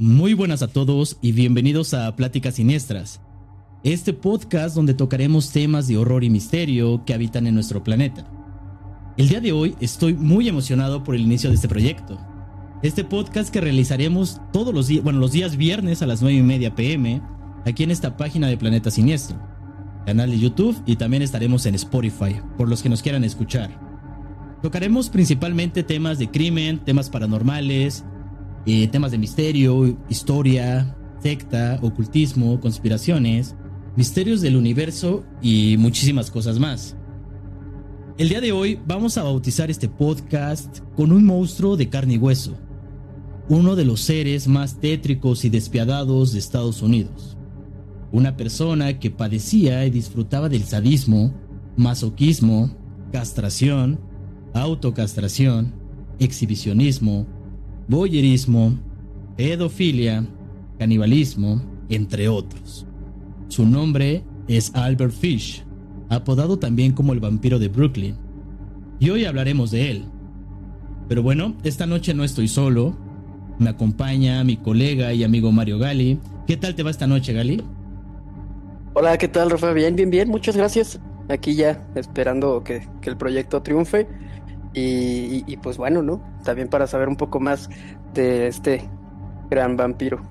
Muy buenas a todos y bienvenidos a Pláticas Siniestras, este podcast donde tocaremos temas de horror y misterio que habitan en nuestro planeta. El día de hoy estoy muy emocionado por el inicio de este proyecto. Este podcast que realizaremos todos los días, bueno, los días viernes a las 9 y media pm, aquí en esta página de Planeta Siniestro, canal de YouTube y también estaremos en Spotify, por los que nos quieran escuchar. Tocaremos principalmente temas de crimen, temas paranormales, eh, temas de misterio, historia, secta, ocultismo, conspiraciones, misterios del universo y muchísimas cosas más. El día de hoy vamos a bautizar este podcast con un monstruo de carne y hueso, uno de los seres más tétricos y despiadados de Estados Unidos. Una persona que padecía y disfrutaba del sadismo, masoquismo, castración, autocastración, exhibicionismo, boyerismo, pedofilia, canibalismo, entre otros. Su nombre es Albert Fish, apodado también como el vampiro de Brooklyn, y hoy hablaremos de él. Pero bueno, esta noche no estoy solo, me acompaña mi colega y amigo Mario Gali. ¿Qué tal te va esta noche, Gali? Hola, ¿qué tal, Rafa? Bien, bien, bien, muchas gracias. Aquí ya esperando que, que el proyecto triunfe. Y, pues bueno, ¿no? También para saber un poco más de este gran vampiro.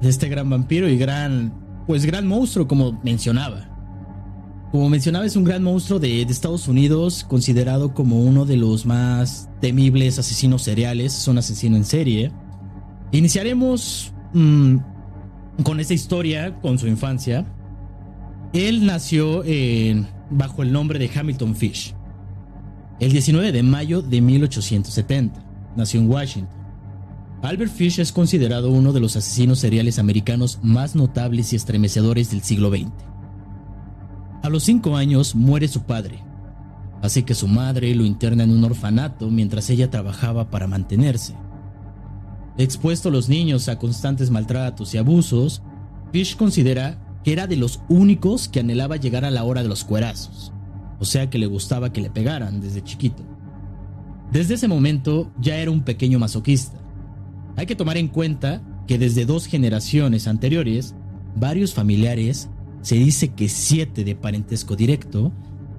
De este gran vampiro y gran, pues gran monstruo, como mencionaba. Como mencionaba, es un gran monstruo de, Estados Unidos, considerado como uno de los más temibles asesinos seriales, es un asesino en serie. Iniciaremos mm, con esta historia, con su infancia. Él nació bajo el nombre de Hamilton Fish el 19 de mayo de 1870. Nació en Washington. Albert Fish es considerado uno de los asesinos seriales americanos más notables y estremecedores del siglo XX. A los cinco años muere su padre, así que su madre lo interna en un orfanato mientras ella trabajaba para mantenerse. Expuesto a los niños a constantes maltratos y abusos, Fish considera que era de los únicos que anhelaba llegar a la hora de los cuerazos o sea que le gustaba que le pegaran desde chiquito. Desde ese momento ya era un pequeño masoquista. Hay que tomar en cuenta que desde dos generaciones anteriores, varios familiares, se dice que siete de parentesco directo,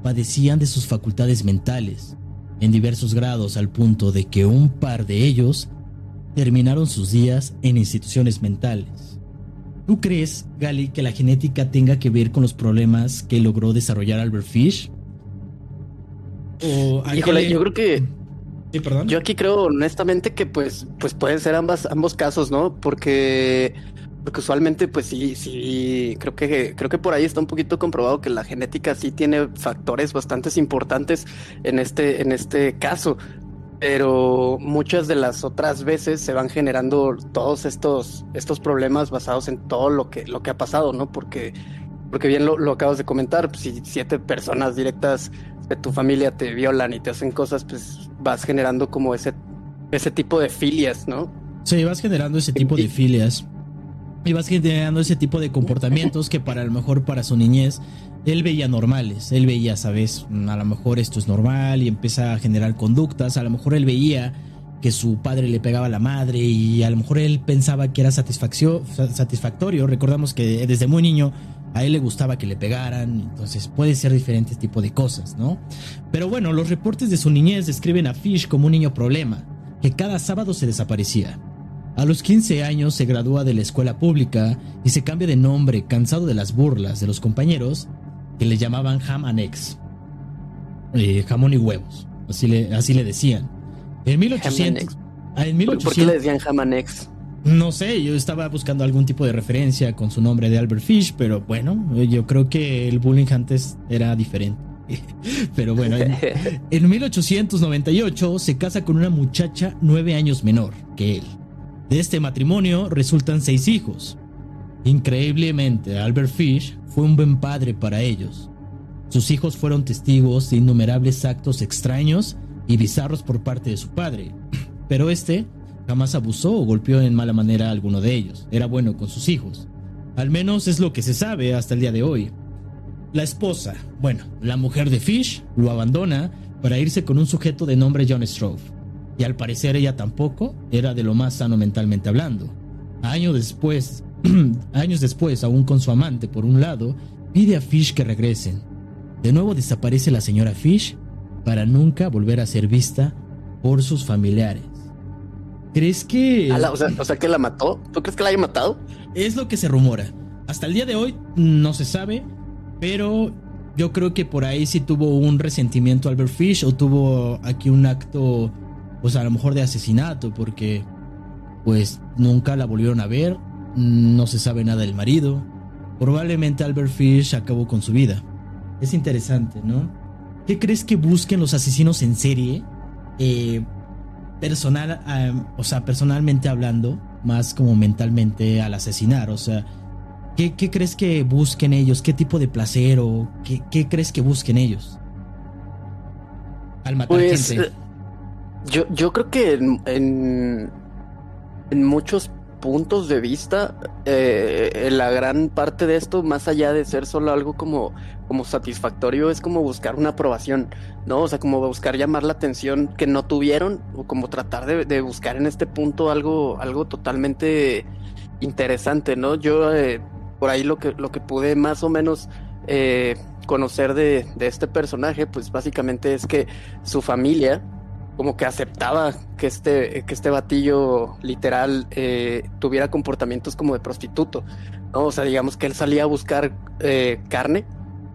padecían de sus facultades mentales, en diversos grados al punto de que un par de ellos terminaron sus días en instituciones mentales. ¿Tú crees, Gali, que la genética tenga que ver con los problemas que logró desarrollar Albert Fish? Híjole, yo creo que. Yo aquí creo honestamente que pues, pues pueden ser ambas, ambos casos, ¿no? Porque, porque usualmente, pues sí, sí, creo que, creo que por ahí está un poquito comprobado que la genética sí tiene factores bastante importantes en este, en este caso. Pero muchas de las otras veces se van generando todos estos, estos problemas basados en todo lo que, lo que ha pasado, ¿no? Porque, porque bien lo, lo acabas de comentar, pues, si siete personas directas de tu familia te violan y te hacen cosas, pues vas generando como ese, ese tipo de filias, ¿no? Sí, vas generando ese tipo de filias. Y vas generando ese tipo de comportamientos que para a lo mejor para su niñez él veía normales. Él veía, sabes, a lo mejor esto es normal y empieza a generar conductas. A lo mejor él veía que su padre le pegaba a la madre y a lo mejor él pensaba que era satisfactorio. Recordamos que desde muy niño a él le gustaba que le pegaran, entonces puede ser diferentes tipos de cosas, ¿no? Pero bueno, los reportes de su niñez describen a Fish como un niño problema, que cada sábado se desaparecía. A los 15 años se gradúa de la escuela pública y se cambia de nombre cansado de las burlas de los compañeros que le llamaban Ham and Eggs. Eh, jamón y huevos, así le, así le decían. En 1800, en 1800, ¿Por qué le decían Ham and Eggs? No sé, yo estaba buscando algún tipo de referencia con su nombre de Albert Fish, pero bueno, yo creo que el bullying antes era diferente. Pero bueno, en, 1898 se casa con una muchacha nueve años menor que él. De este matrimonio resultan seis hijos. Increíblemente, Albert Fish fue un buen padre para ellos. Sus hijos fueron testigos de innumerables actos extraños y bizarros por parte de su padre, pero este Jamás abusó o golpeó en mala manera a alguno de ellos. Era bueno con sus hijos. Al menos es lo que se sabe hasta el día de hoy. La esposa, bueno, la mujer de Fish, lo abandona para irse con un sujeto de nombre John Strove. Y al parecer ella tampoco era de lo más sano mentalmente hablando. Años después, años después, aún con su amante por un lado, pide a Fish que regresen. De nuevo desaparece la señora Fish para nunca volver a ser vista por sus familiares. ¿Crees que... o, sea, o sea, que la mató? ¿Tú crees que la haya matado? Es lo que se rumora. Hasta el día de hoy no se sabe, pero yo creo que por ahí sí tuvo un resentimiento Albert Fish o tuvo aquí un acto, pues a lo mejor de asesinato, porque pues nunca la volvieron a ver, no se sabe nada del marido. Probablemente Albert Fish acabó con su vida. Es interesante, ¿no? ¿Qué crees que busquen los asesinos en serie? Eh, personal, o sea, personalmente hablando, más como mentalmente al asesinar, o sea, ¿qué, crees que busquen ellos? ¿Qué tipo de placer o qué, crees que busquen ellos? Al matar pues, gente. Eh, yo, yo creo que en, en muchos puntos de vista, eh, la gran parte de esto, más allá de ser solo algo como, como satisfactorio, es como buscar una aprobación, ¿no? O sea, como buscar llamar la atención que no tuvieron, o como tratar de, buscar en este punto algo, algo totalmente interesante, ¿no? Yo eh, por ahí lo que, lo que pude más o menos eh, conocer de, de este personaje, pues básicamente es que su familia, como que aceptaba que este, que este batillo literal eh, tuviera comportamientos como de prostituto, ¿no? O sea, digamos que él salía a buscar eh, carne,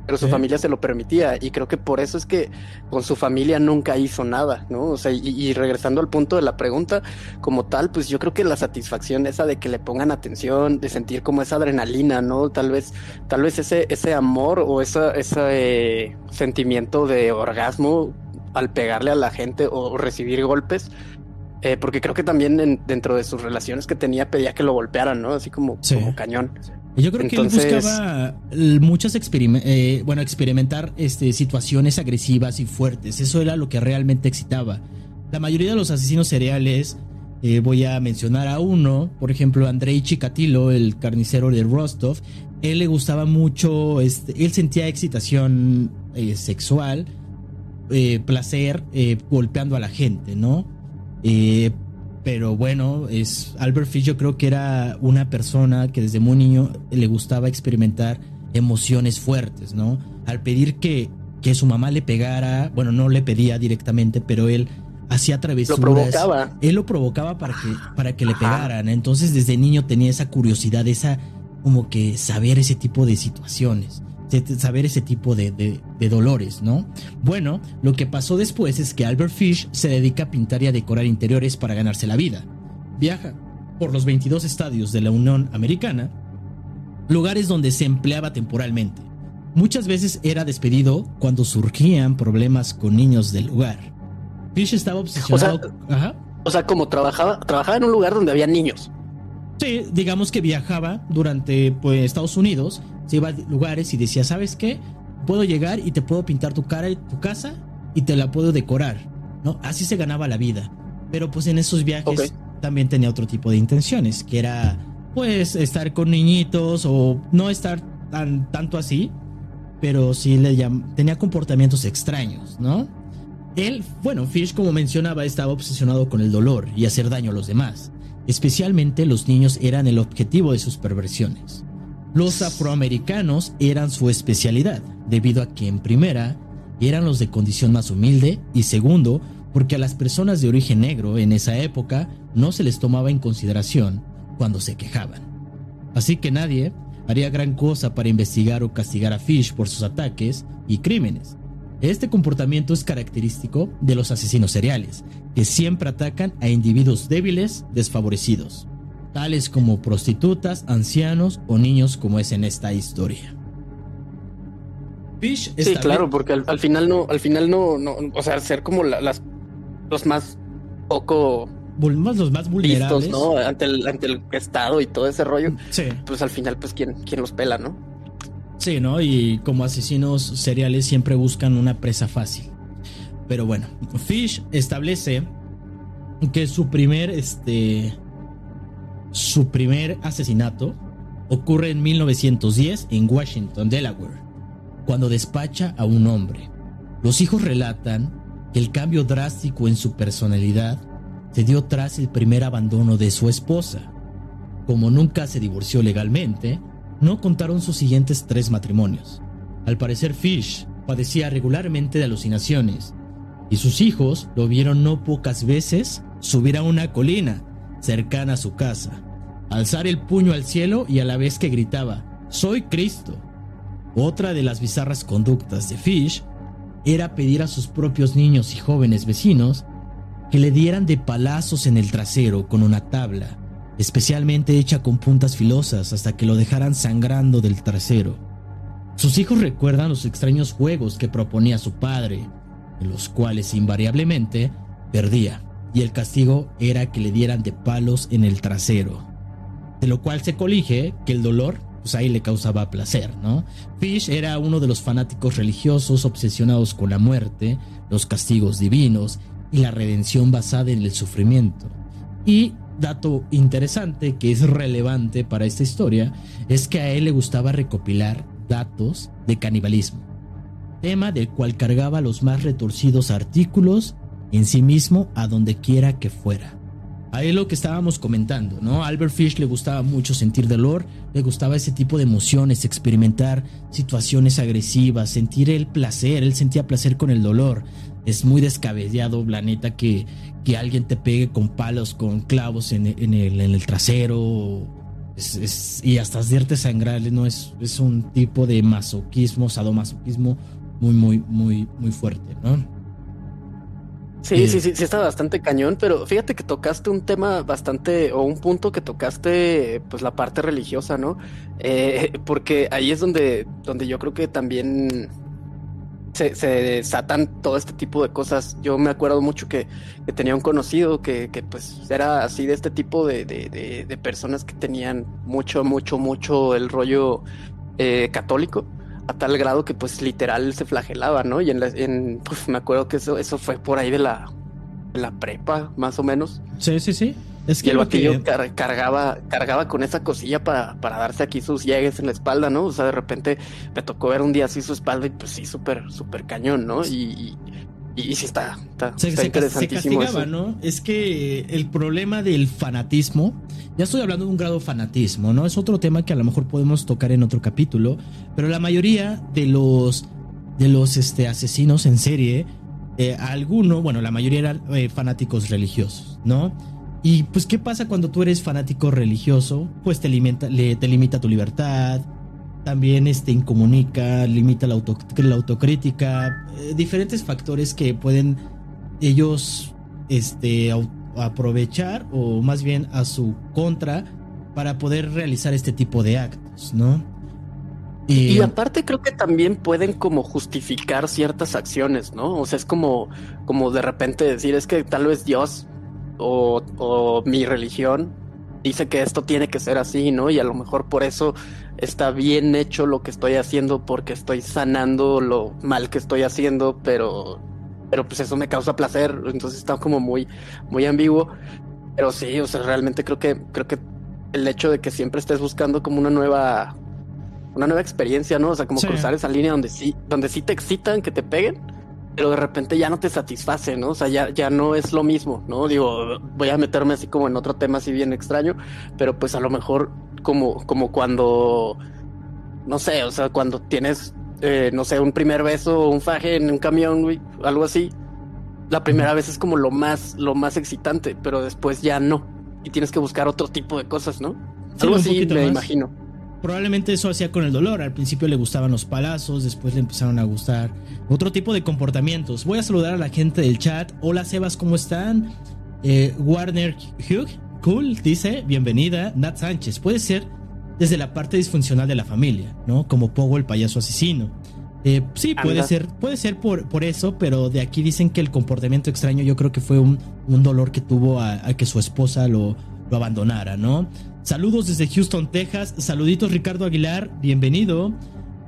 pero su familia se lo permitía y creo que por eso es que con su familia nunca hizo nada, ¿no? O sea, y, regresando al punto de la pregunta como tal, pues yo creo que la satisfacción esa de que le pongan atención, de sentir como esa adrenalina, ¿no? Tal vez, tal vez ese, ese amor o esa, ese eh, sentimiento de orgasmo al pegarle a la gente o recibir golpes. Eh, porque creo que también dentro de sus relaciones que tenía pedía que lo golpearan, ¿no? Así como, como cañón. Yo creo que él buscaba muchas eh, bueno, experimentar este, situaciones agresivas y fuertes. Eso era lo que realmente excitaba. La mayoría de los asesinos cereales, eh, voy a mencionar a uno, por ejemplo, Andrei Chikatilo, el carnicero de Rostov. Él le gustaba mucho, este, él sentía excitación sexual eh, placer eh, golpeando a la gente, ¿no? Eh, pero bueno, es Albert Fish yo creo que era una persona que desde muy niño le gustaba experimentar emociones fuertes, ¿no? Al pedir que, que su mamá le pegara, bueno, no le pedía directamente, pero él hacía travesuras. Lo provocaba. Él lo provocaba para que, para que le pegaran. Entonces desde niño tenía esa curiosidad, esa como que saber ese tipo de situaciones saber ese tipo de, dolores, ¿no? Bueno, lo que pasó después es que Albert Fish se dedica a pintar y a decorar interiores para ganarse la vida. Viaja por los 22 estadios de la Unión Americana, lugares donde se empleaba temporalmente. Muchas veces era despedido cuando surgían problemas con niños del lugar. Fish estaba obsesionado. O sea, como trabajaba, trabajaba en un lugar donde había niños. Sí, digamos que viajaba durante pues, Estados Unidos se iba a lugares y decía, ¿sabes qué? Puedo llegar y te puedo pintar tu cara y tu casa y te la puedo decorar, ¿no? Así se ganaba la vida. Pero pues en esos viajes también tenía otro tipo de intenciones, que era pues estar con niñitos o no estar tan tanto así, pero sí le tenía comportamientos extraños, ¿no? Él, bueno, Fish como mencionaba, estaba obsesionado con el dolor y hacer daño a los demás. Especialmente los niños eran el objetivo de sus perversiones. Los afroamericanos eran su especialidad, debido a que en primera eran los de condición más humilde y segundo, porque a las personas de origen negro en esa época no se les tomaba en consideración cuando se quejaban. Así que nadie haría gran cosa para investigar o castigar a Fish por sus ataques y crímenes. Este comportamiento es característico de los asesinos seriales, que siempre atacan a individuos débiles, desfavorecidos tales como prostitutas, ancianos o niños como es en esta historia. Fish sí, claro, porque al, final no, al final no, no, o sea, ser como las los más poco los más vulnerables, ¿no? Ante el, ante el estado y todo ese rollo. Sí. Pues al final, pues quién, quién los pela, ¿no? Sí, ¿no? Y como asesinos seriales siempre buscan una presa fácil. Pero bueno, Fish establece que su primer este su primer asesinato ocurre en 1910 en Washington, Delaware, cuando despacha a un hombre. Los hijos relatan que el cambio drástico en su personalidad se dio tras el primer abandono de su esposa. Como nunca se divorció legalmente, no contaron sus siguientes tres matrimonios. Al parecer Fish padecía regularmente de alucinaciones y sus hijos lo vieron no pocas veces subir a una colina cercana a su casa, alzar el puño al cielo y a la vez que gritaba, Soy Cristo. Otra de las bizarras conductas de Fish era pedir a sus propios niños y jóvenes vecinos que le dieran de palazos en el trasero con una tabla, especialmente hecha con puntas filosas hasta que lo dejaran sangrando del trasero. Sus hijos recuerdan los extraños juegos que proponía su padre, en los cuales invariablemente perdía, y el castigo era que le dieran de palos en el trasero, de lo cual se colige que el dolor pues ahí le causaba placer, ¿no? Fish era uno de los fanáticos religiosos obsesionados con la muerte, los castigos divinos y la redención basada en el sufrimiento. Y dato interesante que es relevante para esta historia es que a él le gustaba recopilar datos de canibalismo tema del cual cargaba los más retorcidos artículos en sí mismo a donde quiera que fuera. Ahí es lo que estábamos comentando, ¿no? Albert Fish le gustaba mucho sentir dolor, le gustaba ese tipo de emociones, experimentar situaciones agresivas, sentir el placer, él sentía placer con el dolor. Es muy descabellado, la neta, que, que alguien te pegue con palos, con clavos en, el, en el, trasero, y hasta hacerte sangrar, ¿no? Es, es un tipo de masoquismo, sadomasoquismo muy, muy, muy, muy fuerte, ¿no? Sí, sí, sí, sí está bastante cañón, pero fíjate que tocaste un tema bastante, o un punto que tocaste, pues la parte religiosa, ¿no? Eh, porque ahí es donde, donde yo creo que también se, desatan todo este tipo de cosas. Yo me acuerdo mucho que, tenía un conocido que, que, pues era así de este tipo de, de, de, personas que tenían mucho, mucho, mucho el rollo eh, católico a tal grado que pues literal se flagelaba, ¿no? Y en, en pues me acuerdo que eso, eso fue por ahí de la, la prepa, más o menos. Sí, sí, sí. Es que y el batillo cargaba, cargaba con esa cosilla para, para darse aquí sus llegues en la espalda, ¿no? O sea, de repente me tocó ver un día así su espalda y pues sí, súper, súper cañón, ¿no? Y, y sí está, está, se, interesantísimo. castigaba, ¿no? Es que el problema del fanatismo, ya estoy hablando de un grado fanatismo, ¿no? Es otro tema que a lo mejor podemos tocar en otro capítulo, pero la mayoría de los de los este, asesinos en serie, eh, alguno, bueno, la mayoría eran eh, fanáticos religiosos, ¿no? Y pues, ¿qué pasa cuando tú eres fanático religioso? Pues te limita, le, te limita tu libertad, también este, incomunica, limita la, la autocrítica, eh, diferentes factores que pueden ellos este, aprovechar o más bien a su contra para poder realizar este tipo de actos, ¿no? Y, aparte creo que también pueden como justificar ciertas acciones, ¿no? O sea, es como, como de repente decir, es que tal vez Dios o, o mi religión dice que esto tiene que ser así, ¿no? Y a lo mejor por eso está bien hecho lo que estoy haciendo porque estoy sanando lo mal que estoy haciendo, pero pero pues eso me causa placer, entonces está como muy muy ambiguo. Pero sí, o sea, realmente creo que creo que el hecho de que siempre estés buscando como una nueva una nueva experiencia, ¿no? O sea, como cruzar esa línea donde sí donde sí te excitan que te peguen pero de repente ya no te satisface, ¿no? O sea, ya, ya no es lo mismo, ¿no? Digo, voy a meterme así como en otro tema así bien extraño, pero pues a lo mejor como, como cuando, no sé, o sea, cuando tienes, eh, no sé, un primer beso o un faje en un camión, güey, algo así, la primera vez es como lo más, lo más excitante, pero después ya no. Y tienes que buscar otro tipo de cosas, ¿no? algo así me imagino. Probablemente eso hacía con el dolor. Al principio le gustaban los palazos, después le empezaron a gustar otro tipo de comportamientos. Voy a saludar a la gente del chat. Hola Sebas, ¿cómo están? Eh, Warner Hugh, cool, dice, bienvenida. Nat Sánchez, puede ser desde la parte disfuncional de la familia, ¿no? Como Pogo el payaso asesino. Eh, sí, puede ser, puede ser por, por eso, pero de aquí dicen que el comportamiento extraño yo creo que fue un, dolor que tuvo a, que su esposa lo, lo abandonara, ¿no? Saludos desde Houston, Texas. Saluditos Ricardo Aguilar, bienvenido.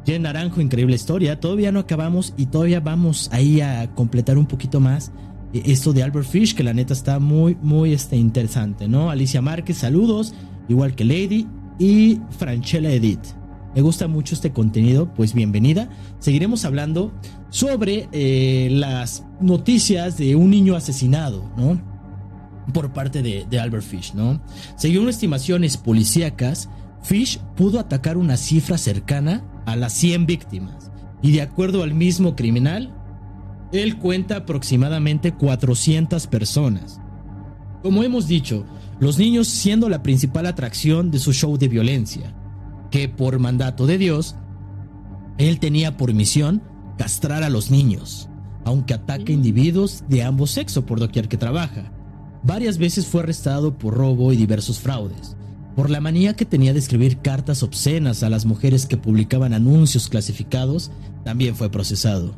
Jen Naranjo, increíble historia. Todavía no acabamos y todavía vamos ahí a completar un poquito más esto de Albert Fish, que la neta está muy, muy este, interesante, ¿no? Alicia Márquez, saludos, igual que Lady y Franchella Edith. Me gusta mucho este contenido, pues bienvenida. Seguiremos hablando sobre eh, las noticias de un niño asesinado, ¿no? por parte de, de Albert Fish, ¿no? Según estimaciones policíacas, Fish pudo atacar una cifra cercana a las 100 víctimas. Y de acuerdo al mismo criminal, él cuenta aproximadamente 400 personas. Como hemos dicho, los niños siendo la principal atracción de su show de violencia, que por mandato de Dios, él tenía por misión castrar a los niños, aunque ataque individuos de ambos sexos por doquier que trabaja. Varias veces fue arrestado por robo y diversos fraudes. Por la manía que tenía de escribir cartas obscenas a las mujeres que publicaban anuncios clasificados, también fue procesado.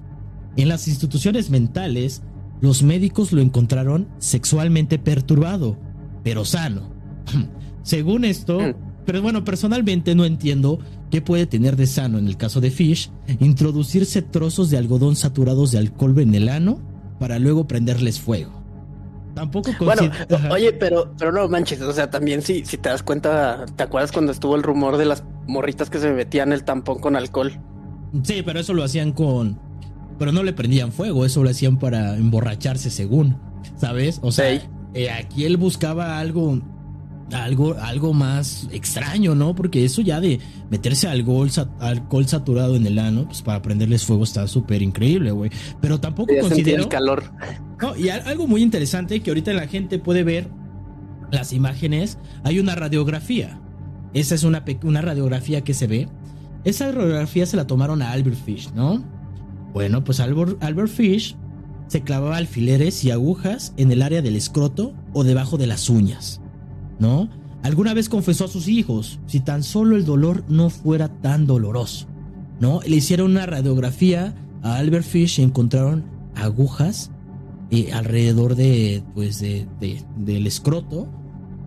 En las instituciones mentales, los médicos lo encontraron sexualmente perturbado, pero sano. Según esto, mm. pero bueno, personalmente no entiendo qué puede tener de sano en el caso de Fish introducirse trozos de algodón saturados de alcohol en el ano para luego prenderles fuego. Tampoco Bueno, oye, pero, pero no manches, o sea, también si, si te das cuenta, ¿te acuerdas cuando estuvo el rumor de las morritas que se metían el tampón con alcohol? Sí, pero eso lo hacían con. Pero no le prendían fuego, eso lo hacían para emborracharse, según. ¿Sabes? O sea, eh, aquí él buscaba algo algo, algo más extraño, ¿no? Porque eso ya de meterse alcohol, alcohol saturado en el ano, pues para prenderles fuego está súper increíble, güey. Pero tampoco considero... el calor. No, y algo muy interesante que ahorita la gente puede ver las imágenes, hay una radiografía. Esa es una, una radiografía que se ve. Esa radiografía se la tomaron a Albert Fish, ¿no? Bueno, pues Albert, Albert Fish se clavaba alfileres y agujas en el área del escroto o debajo de las uñas. ¿no? Alguna vez confesó a sus hijos, si tan solo el dolor no fuera tan doloroso, ¿no? Le hicieron una radiografía a Albert Fish y encontraron agujas eh, alrededor de, pues, de, del escroto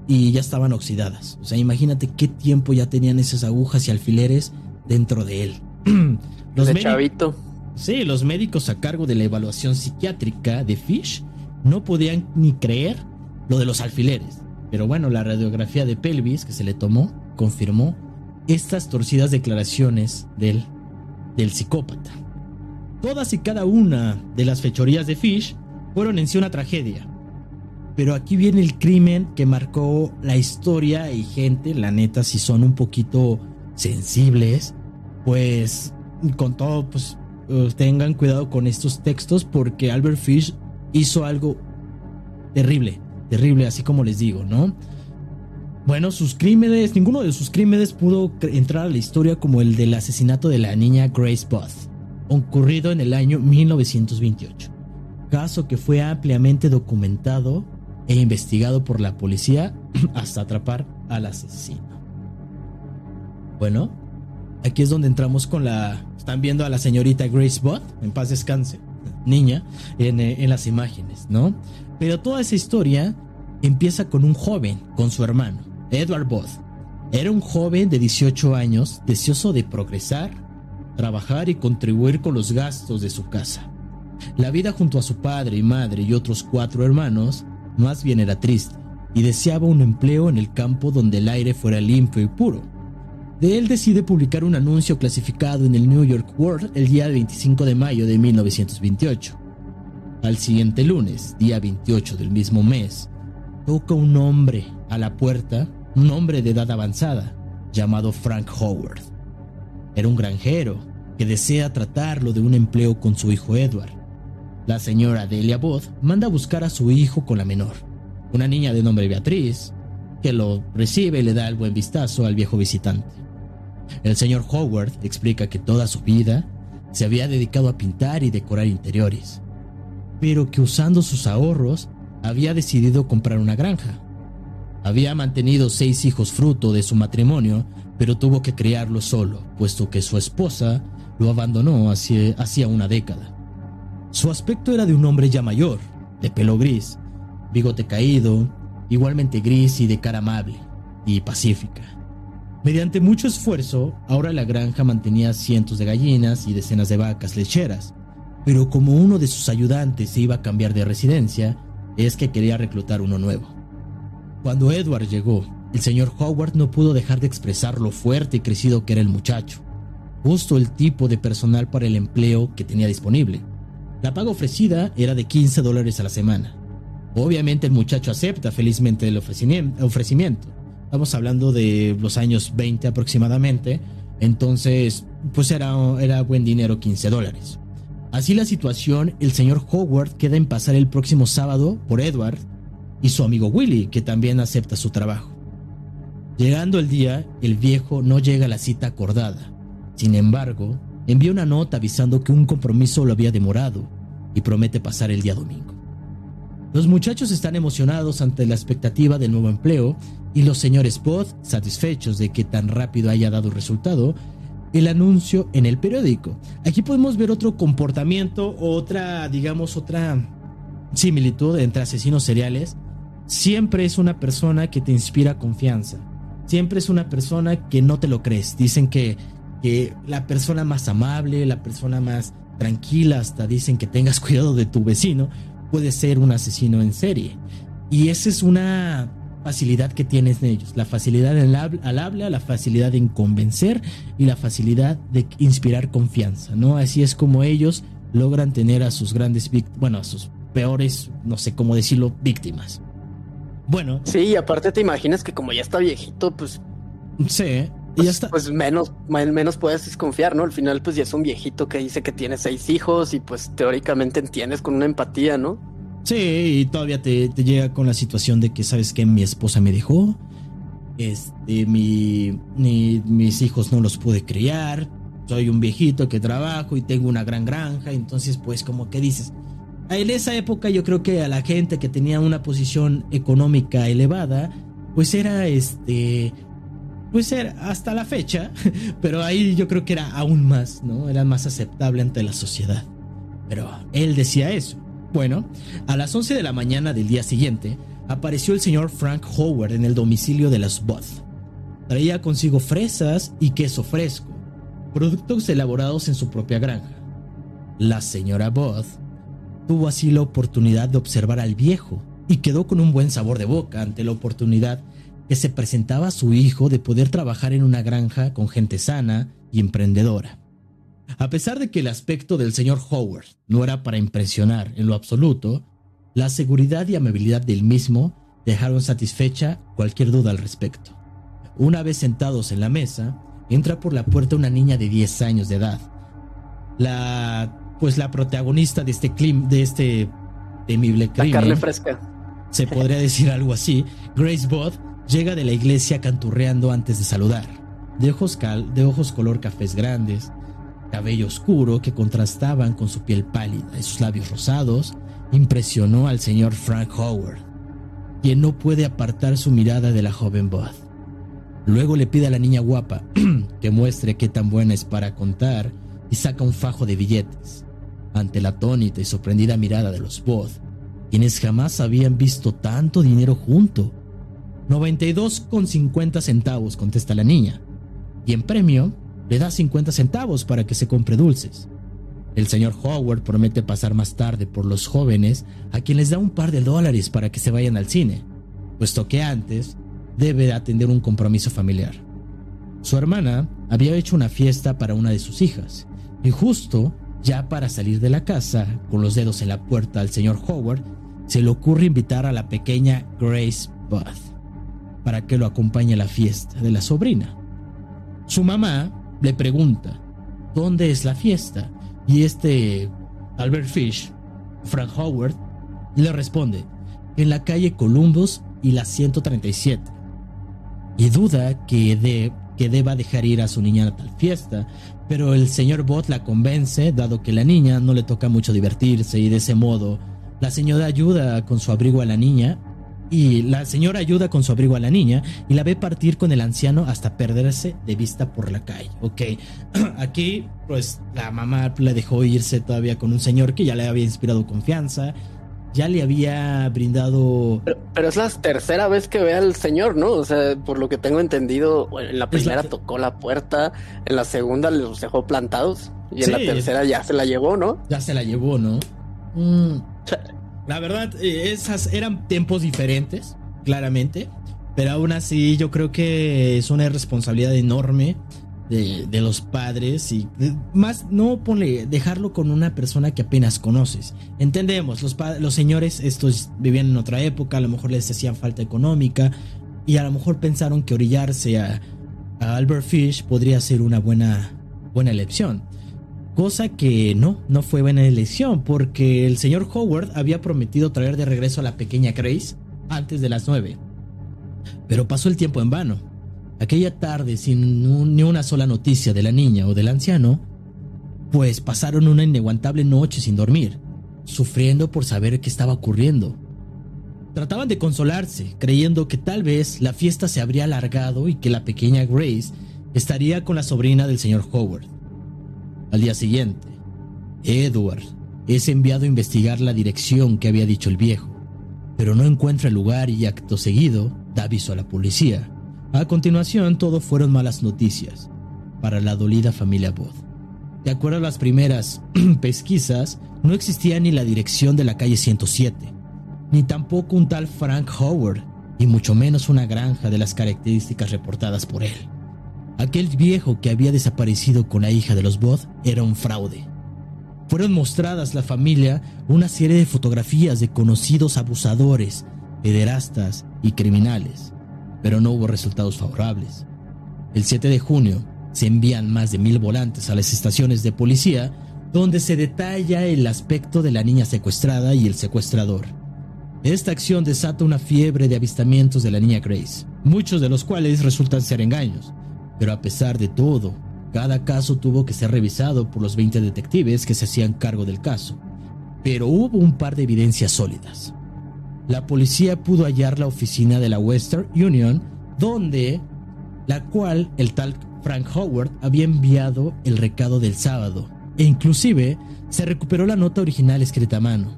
y ya estaban oxidadas. O sea, imagínate qué tiempo ya tenían esas agujas y alfileres dentro de él. los de chavito. Sí, los médicos a cargo de la evaluación psiquiátrica de Fish no podían ni creer lo de los alfileres. Pero bueno, la radiografía de pelvis que se le tomó confirmó estas torcidas declaraciones del, del psicópata. Todas y cada una de las fechorías de Fish fueron en sí una tragedia. Pero aquí viene el crimen que marcó la historia y gente, la neta, si son un poquito sensibles, pues con todo, pues eh, tengan cuidado con estos textos porque Albert Fish hizo algo terrible terrible, así como les digo, ¿no? Bueno, sus crímenes, ninguno de sus crímenes pudo entrar a la historia como el del asesinato de la niña Grace Booth, ocurrido en el año 1928, caso que fue ampliamente documentado e investigado por la policía hasta atrapar al asesino. Bueno, aquí es donde entramos con la... Están viendo a la señorita Grace Booth, en paz descanse, niña, en, eh, en las imágenes, ¿no? Pero toda esa historia empieza con un joven, con su hermano, Edward Booth. Era un joven de 18 años, deseoso de progresar, trabajar y contribuir con los gastos de su casa. La vida junto a su padre y madre y otros cuatro hermanos más bien era triste y deseaba un empleo en el campo donde el aire fuera limpio y puro. De él decide publicar un anuncio clasificado en el New York World el día 25 de mayo de 1928. Al siguiente lunes, día 28 del mismo mes, toca un hombre a la puerta, un hombre de edad avanzada, llamado Frank Howard. Era un granjero que desea tratarlo de un empleo con su hijo Edward. La señora Delia Booth manda a buscar a su hijo con la menor, una niña de nombre Beatriz, que lo recibe y le da el buen vistazo al viejo visitante. El señor Howard explica que toda su vida se había dedicado a pintar y decorar interiores pero que usando sus ahorros había decidido comprar una granja. Había mantenido seis hijos fruto de su matrimonio, pero tuvo que criarlos solo, puesto que su esposa lo abandonó hacía, una década. Su aspecto era de un hombre ya mayor, de pelo gris, bigote caído, igualmente gris y de cara amable y pacífica. Mediante mucho esfuerzo, ahora la granja mantenía cientos de gallinas y decenas de vacas lecheras, pero como uno de sus ayudantes se iba a cambiar de residencia, es que quería reclutar uno nuevo. Cuando Edward llegó, el señor Howard no pudo dejar de expresar lo fuerte y crecido que era el muchacho, justo el tipo de personal para el empleo que tenía disponible. La paga ofrecida era de 15 dólares a la semana. Obviamente el muchacho acepta felizmente el ofrecimiento. Estamos hablando de los años 20 aproximadamente. Entonces, pues era, era buen dinero 15 dólares. Así la situación, el señor Howard queda en pasar el próximo sábado por Edward y su amigo Willy, que también acepta su trabajo. Llegando el día, el viejo no llega a la cita acordada. Sin embargo, envía una nota avisando que un compromiso lo había demorado y promete pasar el día domingo. Los muchachos están emocionados ante la expectativa del nuevo empleo y los señores Pod, satisfechos de que tan rápido haya dado resultado, el anuncio en el periódico. Aquí podemos ver otro comportamiento, otra, digamos, otra similitud entre asesinos seriales. Siempre es una persona que te inspira confianza. Siempre es una persona que no te lo crees. Dicen que, que la persona más amable, la persona más tranquila, hasta dicen que tengas cuidado de tu vecino, puede ser un asesino en serie. Y esa es una facilidad que tienen ellos, la facilidad al habla, la facilidad en convencer y la facilidad de inspirar confianza, ¿no? Así es como ellos logran tener a sus grandes bueno, a sus peores, no sé cómo decirlo, víctimas. Bueno. Sí, y aparte te imaginas que como ya está viejito, pues... Sí, y pues, ya está. Pues menos, menos puedes desconfiar, ¿no? Al final, pues ya es un viejito que dice que tiene seis hijos y pues teóricamente entiendes con una empatía, ¿no? Sí, y todavía te, llega con la situación de que, ¿sabes que Mi esposa me dejó. Este, mi, mis hijos no los pude criar. Soy un viejito que trabajo y tengo una gran granja. Entonces, pues, como que dices. En esa época yo creo que a la gente que tenía una posición económica elevada, pues era este, pues era hasta la fecha, pero ahí yo creo que era aún más, ¿no? Era más aceptable ante la sociedad. Pero él decía eso. Bueno, a las 11 de la mañana del día siguiente, apareció el señor Frank Howard en el domicilio de las Booth. Traía consigo fresas y queso fresco, productos elaborados en su propia granja. La señora Booth tuvo así la oportunidad de observar al viejo y quedó con un buen sabor de boca ante la oportunidad que se presentaba a su hijo de poder trabajar en una granja con gente sana y emprendedora. A pesar de que el aspecto del señor Howard no era para impresionar en lo absoluto, la seguridad y amabilidad del mismo dejaron satisfecha cualquier duda al respecto. Una vez sentados en la mesa, entra por la puerta una niña de 10 años de edad. La pues la protagonista de este de este temible crimen. La carne fresca. Se podría decir algo así. Grace Bott llega de la iglesia canturreando antes de saludar. De ojos, cal, de ojos color cafés grandes, cabello oscuro que contrastaban con su piel pálida y sus labios rosados, impresionó al señor Frank Howard, quien no puede apartar su mirada de la joven Booth. Luego le pide a la niña guapa que muestre qué tan buena es para contar y saca un fajo de billetes. Ante la atónita y sorprendida mirada de los Booth, quienes jamás habían visto tanto dinero junto. 92,50 centavos, contesta la niña. Y en premio, le da 50 centavos para que se compre dulces. El señor Howard promete pasar más tarde por los jóvenes a quien les da un par de dólares para que se vayan al cine, puesto que antes debe atender un compromiso familiar. Su hermana había hecho una fiesta para una de sus hijas, y justo ya para salir de la casa, con los dedos en la puerta al señor Howard, se le ocurre invitar a la pequeña Grace Booth para que lo acompañe a la fiesta de la sobrina. Su mamá le pregunta, ¿dónde es la fiesta? Y este Albert Fish, Frank Howard, le responde, en la calle Columbus y la 137. Y duda que, de, que deba dejar ir a su niña a tal fiesta, pero el señor Bott la convence, dado que la niña no le toca mucho divertirse y de ese modo la señora ayuda con su abrigo a la niña y la señora ayuda con su abrigo a la niña y la ve partir con el anciano hasta perderse de vista por la calle. Ok, aquí pues la mamá le dejó irse todavía con un señor que ya le había inspirado confianza, ya le había brindado... Pero, es la tercera vez que ve al señor, ¿no? O sea, por lo que tengo entendido, en la primera tocó la puerta, en la segunda los dejó plantados y en la tercera ya se la llevó, ¿no? Ya se la llevó, ¿no? Mm. La verdad, eh, esas eran tiempos diferentes, claramente. Pero aún así, yo creo que es una responsabilidad enorme de, los padres y más no ponle dejarlo con una persona que apenas conoces. Entendemos, los, los señores estos vivían en otra época, a lo mejor les hacían falta económica y a lo mejor pensaron que orillarse a, Albert Fish podría ser una buena, buena elección. Cosa que no, no fue buena elección porque el señor Howard había prometido traer de regreso a la pequeña Grace antes de las nueve. Pero pasó el tiempo en vano Aquella tarde, sin ni una sola noticia de la niña o del anciano, pues pasaron una inaguantable noche sin dormir, sufriendo por saber qué estaba ocurriendo. Trataban de consolarse, creyendo que tal vez la fiesta se habría alargado y que la pequeña Grace estaría con la sobrina del señor Howard. Al día siguiente, Edward es enviado a investigar la dirección que había dicho el viejo, pero no encuentra el lugar y acto seguido da aviso a la policía a continuación, todo fueron malas noticias para la dolida familia Booth. De acuerdo a las primeras pesquisas, no existía ni la dirección de la calle 107, ni tampoco un tal Frank Howard, y mucho menos una granja de las características reportadas por él. Aquel viejo que había desaparecido con la hija de los Booth era un fraude. Fueron mostradas la familia una serie de fotografías de conocidos abusadores, pederastas y criminales pero no hubo resultados favorables. El 7 de junio se envían más de mil volantes a las estaciones de policía donde se detalla el aspecto de la niña secuestrada y el secuestrador. Esta acción desata una fiebre de avistamientos de la niña Grace, muchos de los cuales resultan ser engaños, pero a pesar de todo, cada caso tuvo que ser revisado por los 20 detectives que se hacían cargo del caso, pero hubo un par de evidencias sólidas. La policía pudo hallar la oficina de la Western Union, donde la cual el tal Frank Howard había enviado el recado del sábado, e inclusive se recuperó la nota original escrita a mano.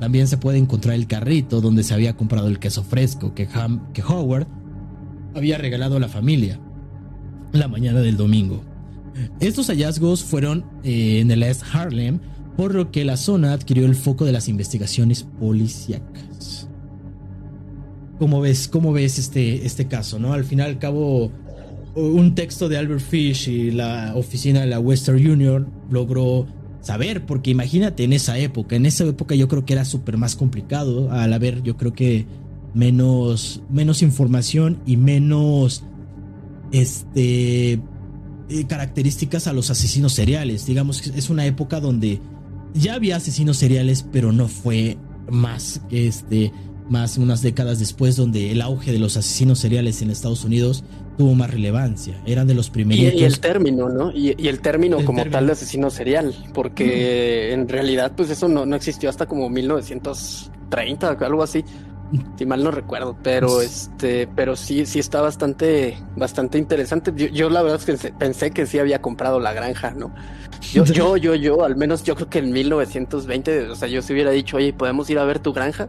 También se puede encontrar el carrito donde se había comprado el queso fresco que, que Howard había regalado a la familia la mañana del domingo. Estos hallazgos fueron eh, en el East Harlem, por lo que la zona adquirió el foco de las investigaciones policíacas. ¿Cómo ves, cómo ves este, este caso? ¿no? Al final al cabo, un texto de Albert Fish y la oficina de la Western Union logró saber, porque imagínate en esa época, en esa época yo creo que era súper más complicado, al haber yo creo que menos, menos información y menos este, eh, características a los asesinos seriales. Digamos que es una época donde ya había asesinos seriales, pero no fue más este más unas décadas después donde el auge de los asesinos seriales en Estados Unidos tuvo más relevancia. Eran de los primeros. Y, el término, ¿no? Y, el término como tal de asesino serial, porque en realidad pues eso no, no existió hasta como 1930, algo así si mal no recuerdo, pero este, pero sí, sí está bastante, bastante interesante. Yo, la verdad es que pensé que sí había comprado la granja, ¿no? Yo, yo, yo, yo, al menos yo creo que en 1920, o sea, yo se hubiera dicho, oye, ¿podemos ir a ver tu granja?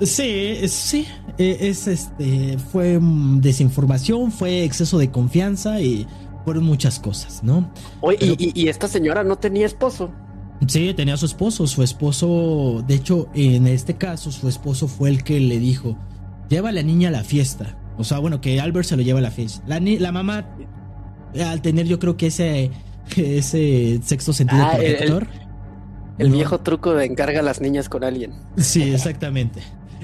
Sí, sí, e, es este, fue desinformación, fue exceso de confianza y fueron muchas cosas, ¿no? Oye, y esta señora no tenía esposo. Sí, tenía a su esposo. Su esposo, de hecho, en este caso, su esposo fue el que le dijo: Lleva a la niña a la fiesta. O sea, bueno, que Albert se lo lleva a la fiesta. La, la mamá, al tener yo creo que ese, ese sexto sentido ah, protector. El, viejo truco de encarga a las niñas con alguien. Sí, exactamente.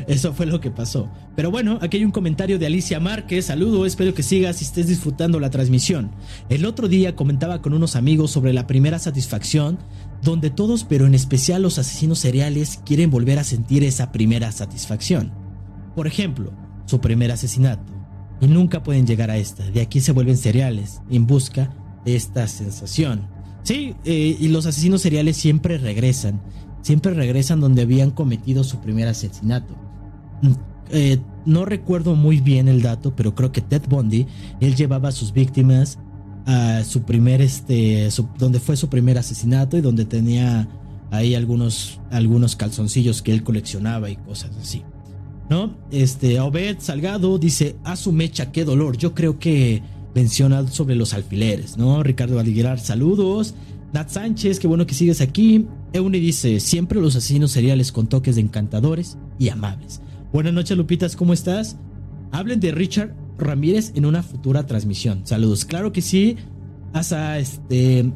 Eso fue lo que pasó. Pero bueno, aquí hay un comentario de Alicia Márquez. Saludo, espero que sigas y estés disfrutando la transmisión. El otro día comentaba con unos amigos sobre la primera satisfacción, donde todos, pero en especial los asesinos seriales, quieren volver a sentir esa primera satisfacción. Por ejemplo, su primer asesinato. Y nunca pueden llegar a esta. De aquí se vuelven seriales, en busca de esta sensación. Sí, eh, y los asesinos seriales siempre regresan. Siempre regresan donde habían cometido su primer asesinato. Eh, no recuerdo muy bien el dato, pero creo que Ted Bundy, él llevaba a sus víctimas a su primer, este, donde fue su primer asesinato y donde tenía ahí algunos, algunos calzoncillos que él coleccionaba y cosas así. ¿No? Este, Obed Salgado dice, a su mecha, qué dolor. Yo creo que menciona sobre los alfileres, ¿no? Ricardo Valiguerar, saludos. Nat Sánchez, qué bueno que sigues aquí. Euni dice, siempre los asesinos seriales con toques de encantadores y amables. Buenas noches, Lupitas, ¿cómo estás? Hablen de Richard Ramírez en una futura transmisión. Saludos. Claro que sí. Hasta este.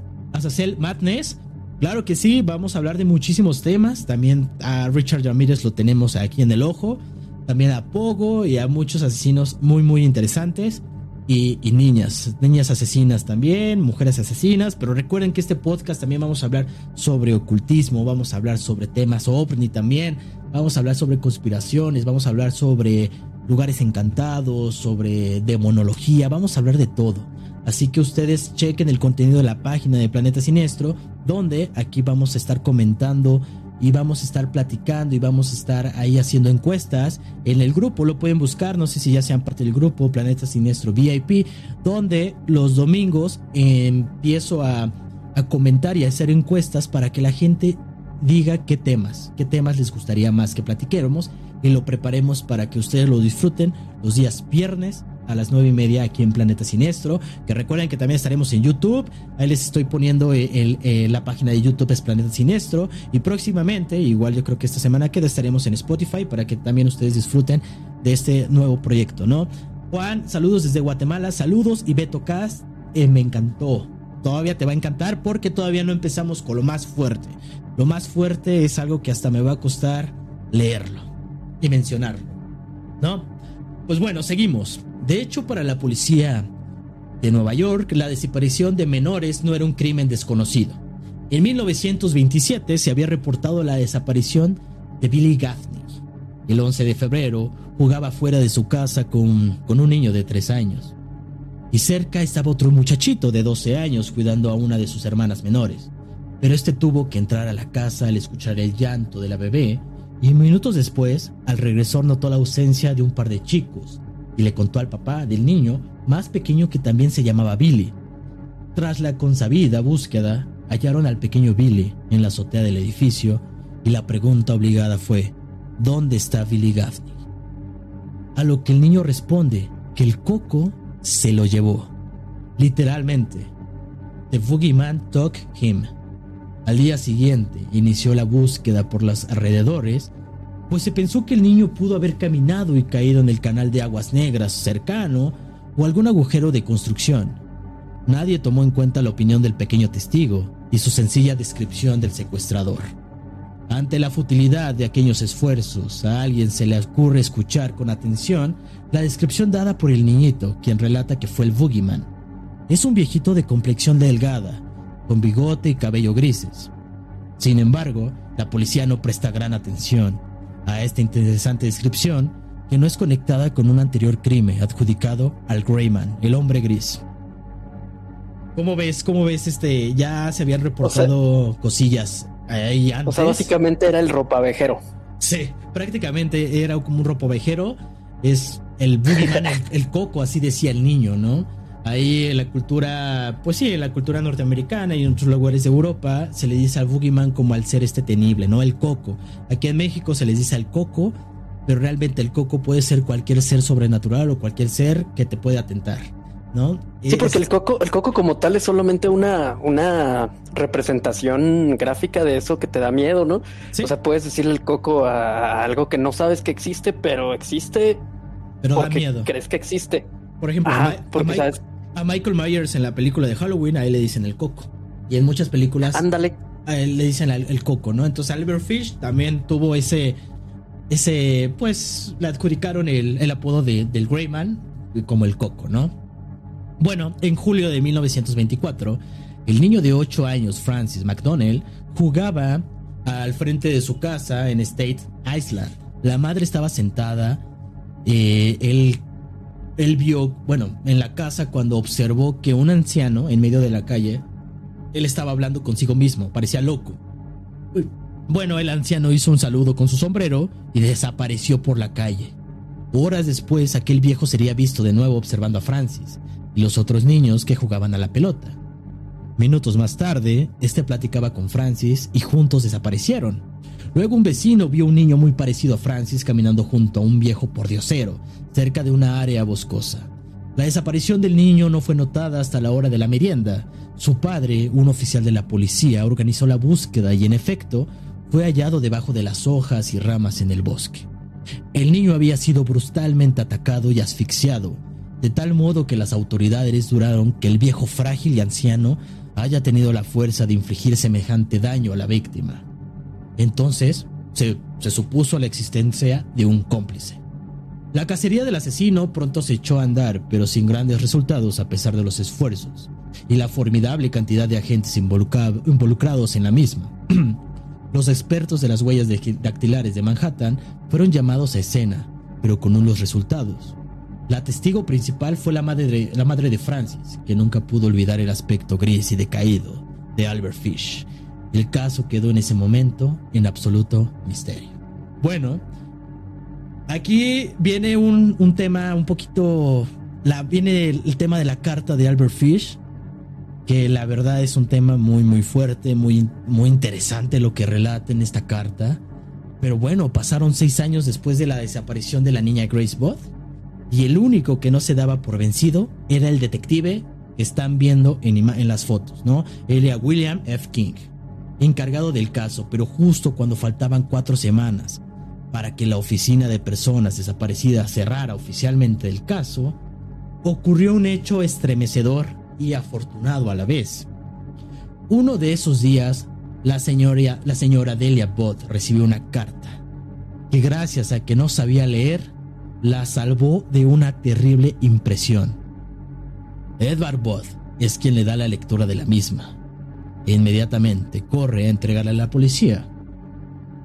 Cel Madness. Claro que sí. Vamos a hablar de muchísimos temas. También a Richard Ramírez lo tenemos aquí en el ojo. También a Pogo y a muchos asesinos muy, muy interesantes y, niñas, niñas asesinas también, mujeres asesinas, pero recuerden que este podcast también vamos a hablar sobre ocultismo, vamos a hablar sobre temas ovni también, vamos a hablar sobre conspiraciones, vamos a hablar sobre lugares encantados, sobre demonología, vamos a hablar de todo. Así que ustedes chequen el contenido de la página de Planeta Siniestro, donde aquí vamos a estar comentando y vamos a estar platicando y vamos a estar ahí haciendo encuestas en el grupo. Lo pueden buscar, no sé si ya sean parte del grupo Planeta Siniestro VIP, donde los domingos empiezo a, a comentar y a hacer encuestas para que la gente diga qué temas, qué temas les gustaría más que platiquéramos y lo preparemos para que ustedes lo disfruten los días viernes a las 9 y media aquí en Planeta Siniestro. Que recuerden que también estaremos en YouTube. Ahí les estoy poniendo el, eh, la página de YouTube es Planeta Siniestro. Y próximamente, igual yo creo que esta semana queda, estaremos en Spotify para que también ustedes disfruten de este nuevo proyecto, ¿no? Juan, saludos desde Guatemala, saludos y Beto Cast, eh, me encantó. Todavía te va a encantar porque todavía no empezamos con lo más fuerte. Lo más fuerte es algo que hasta me va a costar leerlo y mencionarlo, ¿no? Pues bueno, seguimos. De hecho, para la policía de Nueva York, la desaparición de menores no era un crimen desconocido. En 1927 se había reportado la desaparición de Billy Gaffney. El 11 de febrero jugaba fuera de su casa con, con un niño de 3 años. Y cerca estaba otro muchachito de 12 años cuidando a una de sus hermanas menores. Pero este tuvo que entrar a la casa al escuchar el llanto de la bebé y minutos después, al regresar notó la ausencia de un par de chicos, y le contó al papá del niño más pequeño que también se llamaba Billy. Tras la consabida búsqueda, hallaron al pequeño Billy en la azotea del edificio y la pregunta obligada fue, ¿dónde está Billy Gaffney? A lo que el niño responde que el coco se lo llevó. Literalmente. The Boogeyman took him. Al día siguiente inició la búsqueda por los alrededores pues se pensó que el niño pudo haber caminado y caído en el canal de aguas negras cercano o algún agujero de construcción. Nadie tomó en cuenta la opinión del pequeño testigo y su sencilla descripción del secuestrador. Ante la futilidad de aquellos esfuerzos, a alguien se le ocurre escuchar con atención la descripción dada por el niñito, quien relata que fue el Boogeyman. Es un viejito de complexión delgada, con bigote y cabello grises. Sin embargo, la policía no presta gran atención a esta interesante descripción que no es conectada con un anterior crimen adjudicado al Greyman, el hombre gris. ¿Cómo ves? ¿Cómo ves este? Ya se habían reportado cosillas ahí antes. O sea, básicamente era el ropavejero. Sí, prácticamente era como un ropavejero. Es el el coco, así decía el niño, ¿no? Ahí en la cultura, pues sí, en la cultura norteamericana y en otros lugares de Europa se le dice al boogeyman como al ser este tenible, ¿no? El coco. Aquí en México se les dice al coco, pero realmente el coco puede ser cualquier ser sobrenatural o cualquier ser que te puede atentar, ¿no? Sí, porque el coco, el coco como tal es solamente una, una representación gráfica de eso que te da miedo, ¿no? O sea, puedes decirle el coco a algo que no sabes que existe, pero existe. Pero da miedo. Crees que existe. Por ejemplo, porque, sabes, a Michael Myers en la película de Halloween, a él le dicen el coco. Y en muchas películas. Ándale. A él le dicen el, coco, ¿no? Entonces Albert Fish también tuvo ese. Ese. Pues le adjudicaron el, apodo de, del Greyman como el coco, ¿no? Bueno, en julio de 1924, el niño de 8 años, Francis McDonnell, jugaba al frente de su casa en State Island. La madre estaba sentada, eh, él él vio, bueno, en la casa cuando observó que un anciano en medio de la calle, él estaba hablando consigo mismo, parecía loco. Bueno, el anciano hizo un saludo con su sombrero y desapareció por la calle. Horas después, aquel viejo sería visto de nuevo observando a Francis y los otros niños que jugaban a la pelota. Minutos más tarde, este platicaba con Francis y juntos desaparecieron. Luego un vecino vio un niño muy parecido a Francis caminando junto a un viejo pordiosero, cerca de una área boscosa. La desaparición del niño no fue notada hasta la hora de la merienda. Su padre, un oficial de la policía, organizó la búsqueda y en efecto fue hallado debajo de las hojas y ramas en el bosque. El niño había sido brutalmente atacado y asfixiado, de tal modo que las autoridades duraron que el viejo frágil y anciano haya tenido la fuerza de infligir semejante daño a la víctima. Entonces, se, se supuso la existencia de un cómplice. La cacería del asesino pronto se echó a andar, pero sin grandes resultados a pesar de los esfuerzos y la formidable cantidad de agentes involucrados en la misma. Los expertos de las huellas dactilares de Manhattan fueron llamados a escena, pero con unos resultados. La testigo principal fue la madre, la madre de Francis, que nunca pudo olvidar el aspecto gris y decaído de Albert Fish. El caso quedó en ese momento en absoluto misterio. Bueno, aquí viene un, un tema un poquito... La, viene el tema de la carta de Albert Fish, que la verdad es un tema muy muy fuerte, muy, muy interesante lo que relata en esta carta. Pero bueno, pasaron seis años después de la desaparición de la niña Grace Bott y el único que no se daba por vencido era el detective que están viendo en, en las fotos, ¿no? Elia William F. King, encargado del caso, pero justo cuando faltaban cuatro semanas para que la oficina de personas desaparecidas cerrara oficialmente el caso, ocurrió un hecho estremecedor y afortunado a la vez. Uno de esos días, la señora, la señora Delia Bott recibió una carta que gracias a que no sabía leer, la salvó de una terrible impresión. Edward Bott es quien le da la lectura de la misma. E inmediatamente corre a entregarla a la policía.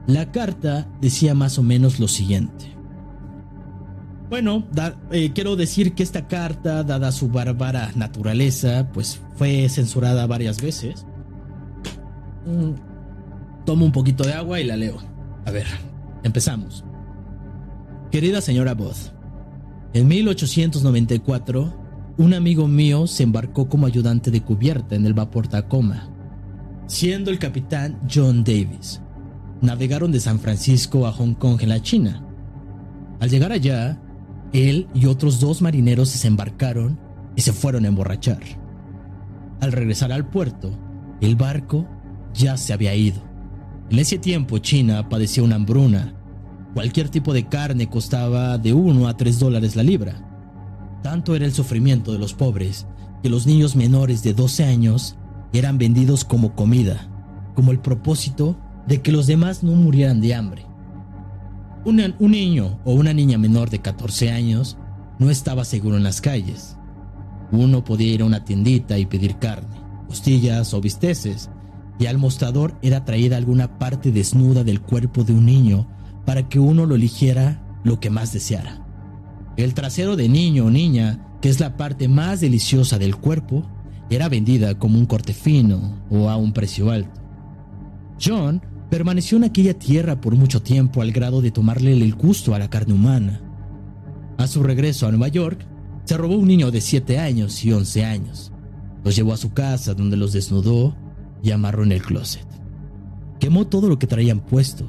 La carta decía más o menos lo siguiente. Bueno, eh, quiero decir que esta carta, dada su bárbara naturaleza, pues fue censurada varias veces. Mm, tomo un poquito de agua y la leo. A ver, empezamos. Querida señora Booth, en 1894, un amigo mío se embarcó como ayudante de cubierta en el vapor Tacoma, siendo el capitán John Davis. Navegaron de San Francisco a Hong Kong en la China. Al llegar allá, él y otros dos marineros se embarcaron y se fueron a emborrachar. Al regresar al puerto, el barco ya se había ido. En ese tiempo China padecía una hambruna. Cualquier tipo de carne costaba de 1 a 3 dólares la libra. Tanto era el sufrimiento de los pobres que los niños menores de 12 años eran vendidos como comida, como el propósito de que los demás no murieran de hambre un niño o una niña menor de 14 años no estaba seguro en las calles. Uno podía ir a una tiendita y pedir carne, costillas o bisteces, y al mostrador era traída alguna parte desnuda del cuerpo de un niño para que uno lo eligiera lo que más deseara. El trasero de niño o niña, que es la parte más deliciosa del cuerpo, era vendida como un corte fino o a un precio alto. John Permaneció en aquella tierra por mucho tiempo al grado de tomarle el gusto a la carne humana. A su regreso a Nueva York, se robó un niño de 7 años y 11 años. Los llevó a su casa donde los desnudó y amarró en el closet. Quemó todo lo que traían puesto.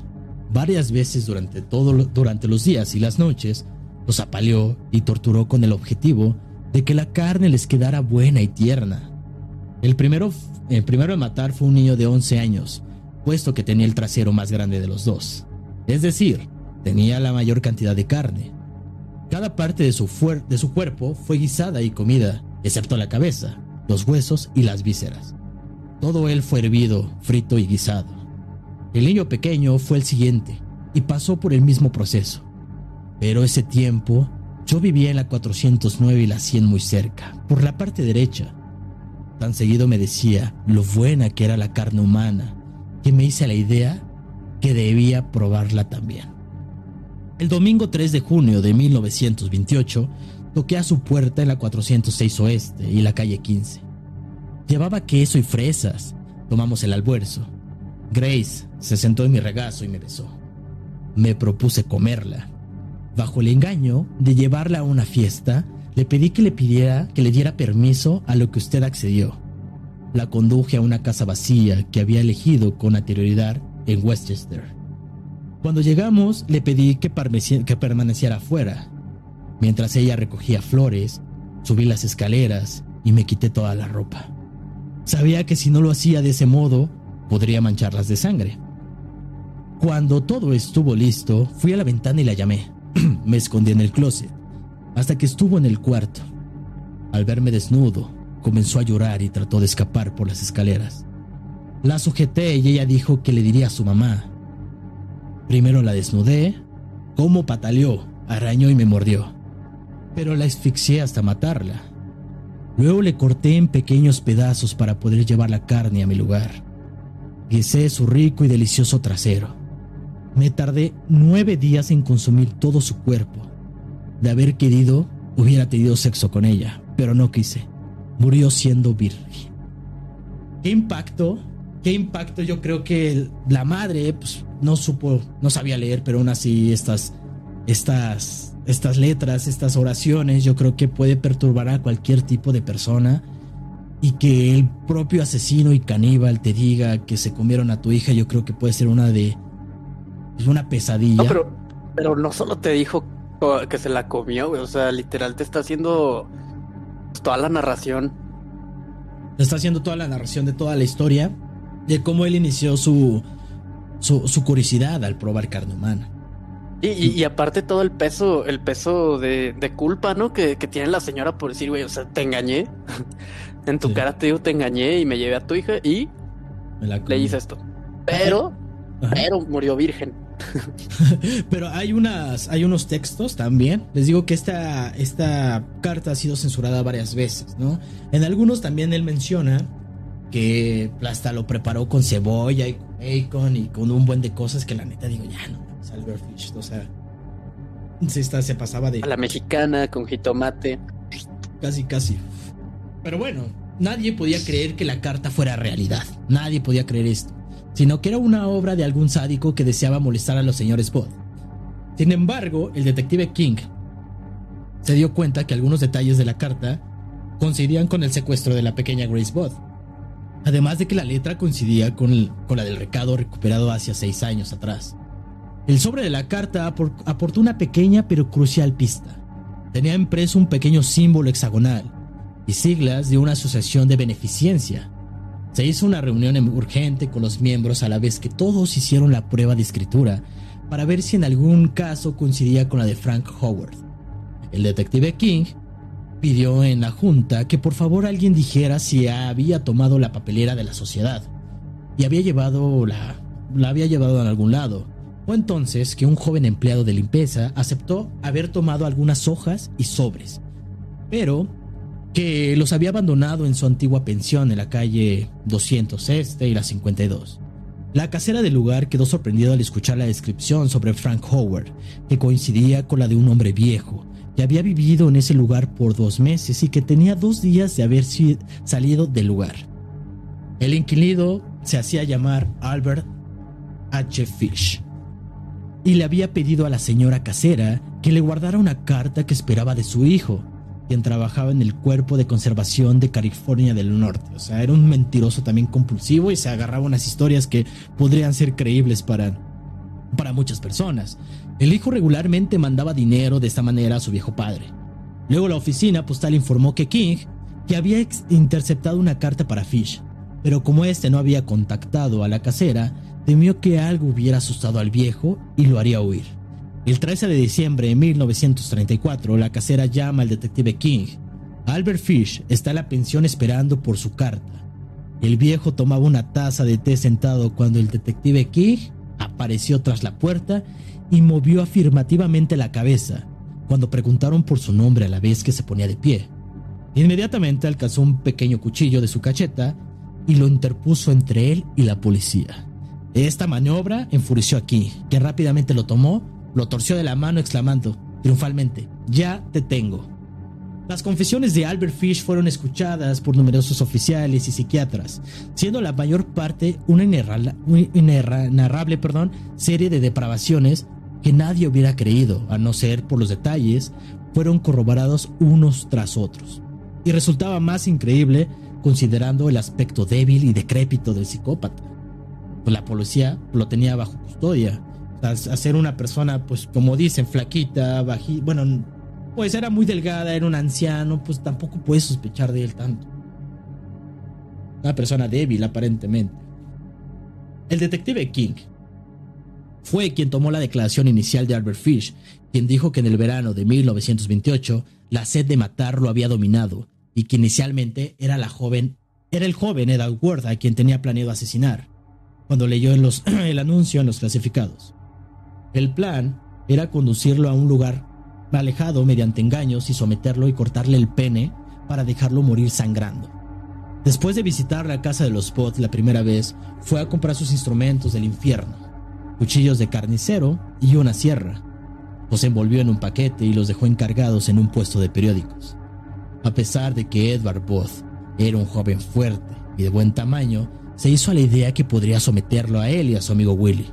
Varias veces durante, todo, durante los días y las noches, los apaleó y torturó con el objetivo de que la carne les quedara buena y tierna. El primero, el primero en matar fue un niño de 11 años, puesto que tenía el trasero más grande de los dos. Es decir, tenía la mayor cantidad de carne. Cada parte de su, de su cuerpo fue guisada y comida, excepto la cabeza, los huesos y las vísceras. Todo él fue hervido, frito y guisado. El niño pequeño fue el siguiente y pasó por el mismo proceso. Pero ese tiempo yo vivía en la 409 y la 100 muy cerca, por la parte derecha. Tan seguido me decía lo buena que era la carne humana que me hice la idea que debía probarla también. El domingo 3 de junio de 1928 toqué a su puerta en la 406 Oeste y la calle 15. Llevaba queso y fresas. Tomamos el almuerzo. Grace se sentó en mi regazo y me besó. Me propuse comerla. Bajo el engaño de llevarla a una fiesta, le pedí que le pidiera que le diera permiso a lo que usted accedió la conduje a una casa vacía que había elegido con anterioridad en Westchester. Cuando llegamos, le pedí que, que permaneciera afuera. Mientras ella recogía flores, subí las escaleras y me quité toda la ropa. Sabía que si no lo hacía de ese modo, podría mancharlas de sangre. Cuando todo estuvo listo, fui a la ventana y la llamé. me escondí en el closet, hasta que estuvo en el cuarto. Al verme desnudo, comenzó a llorar y trató de escapar por las escaleras. La sujeté y ella dijo que le diría a su mamá. Primero la desnudé, como pataleó, arañó y me mordió, pero la asfixié hasta matarla. Luego le corté en pequeños pedazos para poder llevar la carne a mi lugar. Guisé su rico y delicioso trasero. Me tardé nueve días en consumir todo su cuerpo. De haber querido, hubiera tenido sexo con ella, pero no quise. Murió siendo virgen. ¿Qué impacto? ¿Qué impacto? Yo creo que la madre pues, no supo, no sabía leer, pero aún así estas, estas, estas letras, estas oraciones, yo creo que puede perturbar a cualquier tipo de persona y que el propio asesino y caníbal te diga que se comieron a tu hija, yo creo que puede ser una de es una pesadilla. No, pero, pero no solo te dijo que se la comió, güey. O sea, literal te está haciendo toda la narración. Te está haciendo toda la narración de toda la historia. De cómo él inició su, su, curiosidad al probar carne humana. Y, aparte todo el peso, el peso de, culpa, ¿no? Que, tiene la señora por decir, güey, o sea, te engañé. en tu cara te digo, te engañé y me llevé a tu hija y le hice esto. Pero, pero murió virgen. Pero hay unas, hay unos textos también. Les digo que esta, esta carta ha sido censurada varias veces, ¿no? En algunos también él menciona que hasta lo preparó con cebolla y con bacon y con un buen de cosas que la neta digo, ya no, Albert Fish, o sea, se, se pasaba de... A la mexicana con jitomate. Casi, casi. Pero bueno, nadie podía creer que la carta fuera realidad. Nadie podía creer esto sino que era una obra de algún sádico que deseaba molestar a los señores Bud. Sin embargo, el detective King se dio cuenta que algunos detalles de la carta coincidían con el secuestro de la pequeña Grace Bud, además de que la letra coincidía con, con la del recado recuperado hacia seis años atrás. El sobre de la carta aportó una pequeña pero crucial pista. Tenía impreso un pequeño símbolo hexagonal y siglas de una asociación de beneficencia se hizo una reunión urgente con los miembros a la vez que todos hicieron la prueba de escritura para ver si en algún caso coincidía con la de Frank Howard. El detective King pidió en la junta que por favor alguien dijera si había tomado la papelera de la sociedad y había llevado la, la había llevado a algún lado. O entonces que un joven empleado de limpieza aceptó haber tomado algunas hojas y sobres, pero que los había abandonado en su antigua pensión en la calle 200 Este y la 52. La casera del lugar quedó sorprendida al escuchar la descripción sobre Frank Howard, que coincidía con la de un hombre viejo, que había vivido en ese lugar por dos meses y que tenía dos días de haber salido del lugar. El inquilino se hacía llamar Albert H. Fish y le había pedido a la señora casera que le guardara una carta que esperaba de su hijo, quien trabajaba en el Cuerpo de Conservación de California del Norte. O sea, era un mentiroso también compulsivo y se agarraba unas historias que podrían ser creíbles para, para muchas personas. El hijo regularmente mandaba dinero de esta manera a su viejo padre. Luego la oficina postal informó que King que había interceptado una carta para Fish, pero como este no había contactado a la casera, temió que algo hubiera asustado al viejo y lo haría huir. El 13 de diciembre de 1934, la casera llama al detective King. Albert Fish está en la pensión esperando por su carta. El viejo tomaba una taza de té sentado cuando el detective King apareció tras la puerta y movió afirmativamente la cabeza cuando preguntaron por su nombre a la vez que se ponía de pie. Inmediatamente alcanzó un pequeño cuchillo de su cacheta y lo interpuso entre él y la policía. Esta maniobra enfureció a King, que rápidamente lo tomó lo torció de la mano exclamando, triunfalmente, ya te tengo. Las confesiones de Albert Fish fueron escuchadas por numerosos oficiales y psiquiatras, siendo la mayor parte una inarrable perdón, serie de depravaciones que nadie hubiera creído, a no ser por los detalles, fueron corroborados unos tras otros. Y resultaba más increíble considerando el aspecto débil y decrépito del psicópata. La policía lo tenía bajo custodia a, una persona, pues como dicen, flaquita, bajita, bueno, pues era muy delgada, era un anciano, pues tampoco puedes sospechar de él tanto. Una persona débil, aparentemente. El detective King fue quien tomó la declaración inicial de Albert Fish, quien dijo que en el verano de 1928 la sed de matar lo había dominado y que inicialmente era la joven, era el joven Edward a quien tenía planeado asesinar, cuando leyó el anuncio en los clasificados. El plan era conducirlo a un lugar alejado mediante engaños y someterlo y cortarle el pene para dejarlo morir sangrando. Después de visitar la casa de los Pot la primera vez, fue a comprar sus instrumentos del infierno, cuchillos de carnicero y una sierra. Los envolvió en un paquete y los dejó encargados en un puesto de periódicos. A pesar de que Edward Booth era un joven fuerte y de buen tamaño, se hizo la idea que podría someterlo a él y a su amigo Willy.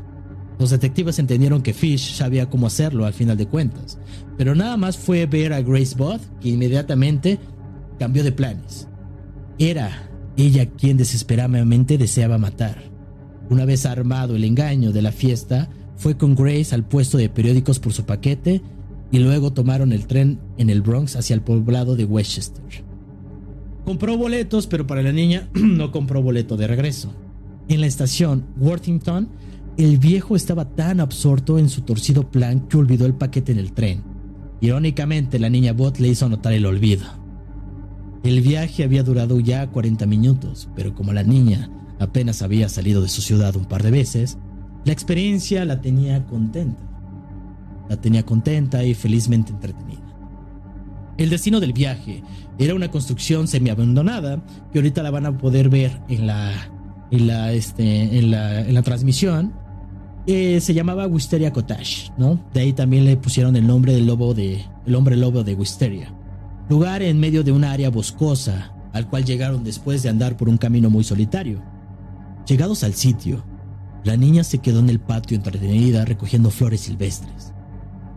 Los detectives entendieron que Fish sabía cómo hacerlo al final de cuentas, pero nada más fue ver a Grace Booth que inmediatamente cambió de planes. Era ella quien desesperadamente deseaba matar. Una vez armado el engaño de la fiesta, fue con Grace al puesto de periódicos por su paquete y luego tomaron el tren en el Bronx hacia el poblado de Westchester. Compró boletos, pero para la niña no compró boleto de regreso. En la estación Worthington, el viejo estaba tan absorto en su torcido plan que olvidó el paquete en el tren. Irónicamente, la niña Bot le hizo notar el olvido. El viaje había durado ya 40 minutos, pero como la niña apenas había salido de su ciudad un par de veces, la experiencia la tenía contenta. La tenía contenta y felizmente entretenida. El destino del viaje era una construcción semi-abandonada que ahorita la van a poder ver en la, en la, este, en la, en la transmisión. Eh, se llamaba Wisteria Cottage, ¿no? De ahí también le pusieron el nombre del lobo de, el hombre lobo de Wisteria lugar en medio de una área boscosa, al cual llegaron después de andar por un camino muy solitario. Llegados al sitio, la niña se quedó en el patio entretenida recogiendo flores silvestres.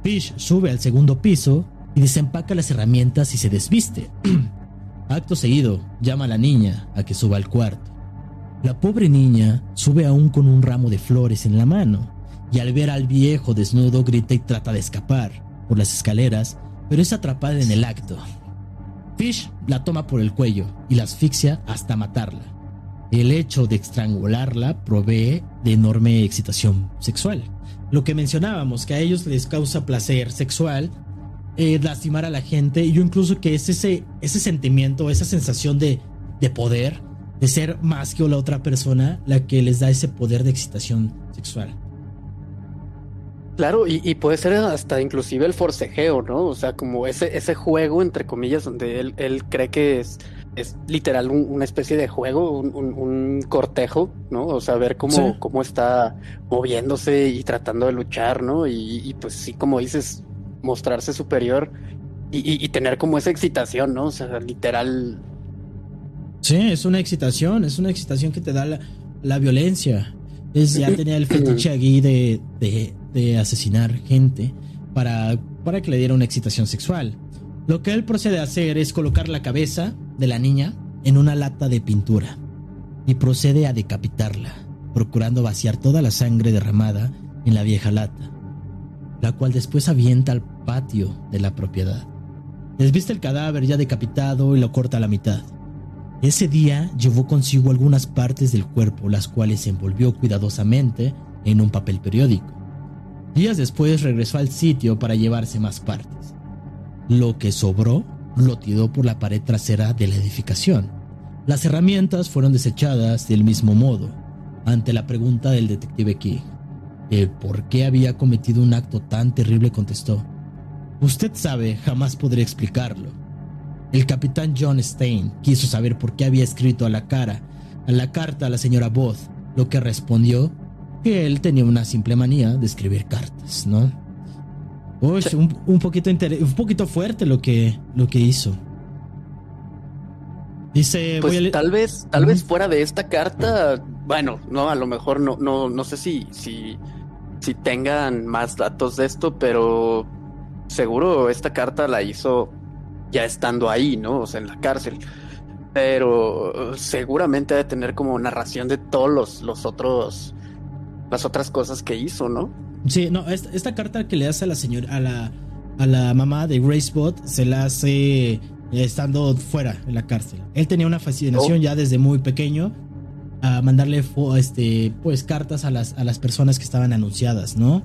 Fish sube al segundo piso y desempaca las herramientas y se desviste. Acto seguido, llama a la niña a que suba al cuarto. La pobre niña sube aún con un ramo de flores en la mano y al ver al viejo desnudo grita y trata de escapar por las escaleras, pero es atrapada en el acto Fish la toma por el cuello y la asfixia hasta matarla. El hecho de estrangularla provee de enorme excitación sexual. Lo que mencionábamos, que a ellos les causa placer sexual eh, lastimar a la y yo incluso que es ese, ese sentimiento, esa sensación de, de poder, de ser más que la otra persona, la que les da ese poder de excitación sexual. Claro, y, puede ser hasta inclusive el forcejeo, ¿no? O sea, como ese, ese juego, entre comillas, donde él, él cree que es, es literal una especie de juego, un, cortejo, ¿no? O sea, ver cómo, cómo está moviéndose y tratando de luchar, ¿no? Y, pues sí, como dices, mostrarse superior y, tener como esa excitación, ¿no? O sea, literal. Sí, es una excitación, es una excitación que te da la, la violencia. Es, ya tenía el fetiche aquí de, de de asesinar gente para, para que le diera una excitación sexual. Lo que él procede a hacer es colocar la cabeza de la niña en una lata de pintura y procede a decapitarla, procurando vaciar toda la sangre derramada en la vieja lata, la cual después avienta al patio de la propiedad. Desviste el cadáver ya decapitado y lo corta a la mitad. Ese día llevó consigo algunas partes del cuerpo, las cuales envolvió cuidadosamente en un papel periódico. Días después regresó al sitio para llevarse más partes. Lo que sobró lo tiró por la pared trasera de la edificación. Las herramientas fueron desechadas del mismo modo, ante la pregunta del detective King. El por qué había cometido un acto tan terrible contestó, Usted sabe, jamás podré explicarlo. El capitán John Stein quiso saber por qué había escrito a la cara, a la carta a la señora Booth, lo que respondió que él tenía una simple manía de escribir cartas, ¿no? Uy, un, poquito un poquito fuerte lo que, lo que hizo. Dice, pues tal vez, tal vez fuera de esta carta, bueno, no, a lo mejor no, no, no sé si, si, si tengan más datos de esto, pero seguro esta carta la hizo ya estando ahí, ¿no? O sea, en la cárcel. Pero seguramente debe tener como narración de todos los, los otros las otras cosas que hizo, ¿no? Sí, no, esta, carta que le hace a la señora, a la, a la mamá de Grace Bot, se la hace eh, estando fuera en la cárcel. Él tenía una fascinación oh. ya desde muy pequeño a mandarle este, pues, cartas a las, a las personas que estaban anunciadas, ¿no?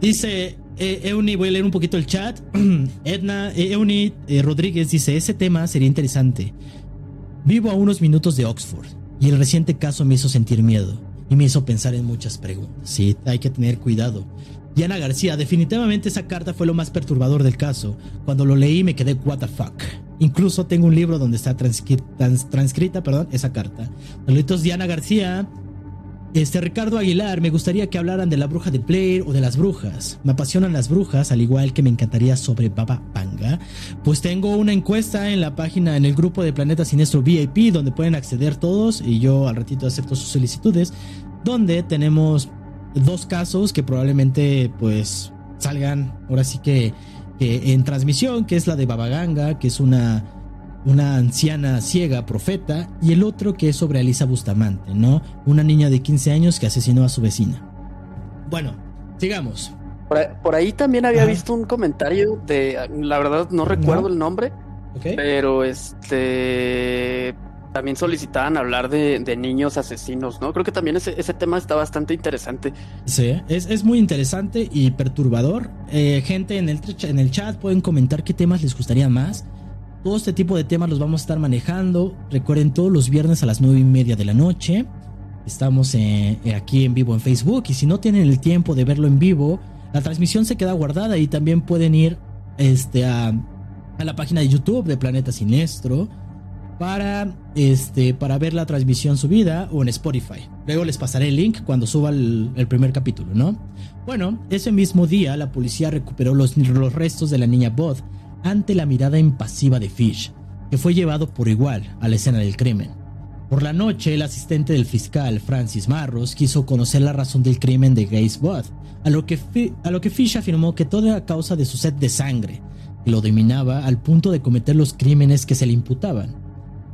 Dice, eh, Euni, voy a leer un poquito el chat. Edna, eh, Euni eh, Rodríguez dice, ese tema sería interesante. Vivo a unos minutos de Oxford y el reciente caso me hizo sentir miedo y me hizo pensar en muchas preguntas. Sí, hay que tener cuidado. Diana García, definitivamente esa carta fue lo más perturbador del caso. Cuando lo leí me quedé what the fuck. Incluso tengo un libro donde está transcrita, perdón, esa carta. Saluditos Diana García. Este Ricardo Aguilar, me gustaría que hablaran de la bruja de Blair o de las brujas. Me apasionan las brujas, al igual que me encantaría sobre Baba Panga. Pues tengo una encuesta en la página, en el grupo de Planeta Sinestro VIP, donde pueden acceder todos y yo al ratito acepto sus solicitudes, donde tenemos dos casos que probablemente pues salgan ahora sí que, que en transmisión, que es la de Baba Ganga, que es una una anciana ciega profeta, y el otro que es sobre Alisa Bustamante, ¿no? Una niña de 15 años que asesinó a su vecina. Bueno, sigamos. Por ahí, también había visto un comentario de, la verdad no recuerdo el nombre, pero este también solicitaban hablar de, niños asesinos, ¿no? Creo que también ese, tema está bastante interesante. Sí, es, muy interesante y perturbador. Eh, gente en el, en el chat pueden comentar qué temas les gustaría más. Todo este tipo de temas los vamos a estar manejando. Recuerden todos los viernes a las 9 y media de la noche. Estamos eh, aquí en vivo en Facebook. Y si no tienen el tiempo de verlo en vivo, la transmisión se queda guardada y también pueden ir este, a, la página de YouTube de Planeta Sinestro para, este, para ver la transmisión subida o en Spotify. Luego les pasaré el link cuando suba el, primer capítulo, ¿no? Bueno, ese mismo día la policía recuperó los, los restos de la niña Bod ante la mirada impasiva de Fish, que fue llevado por igual a la escena del crimen. Por la noche, el asistente del fiscal, Francis Marros, quiso conocer la razón del crimen de Grace a lo, que a lo que Fish afirmó que todo era causa de su sed de sangre, que lo dominaba al punto de cometer los crímenes que se le imputaban.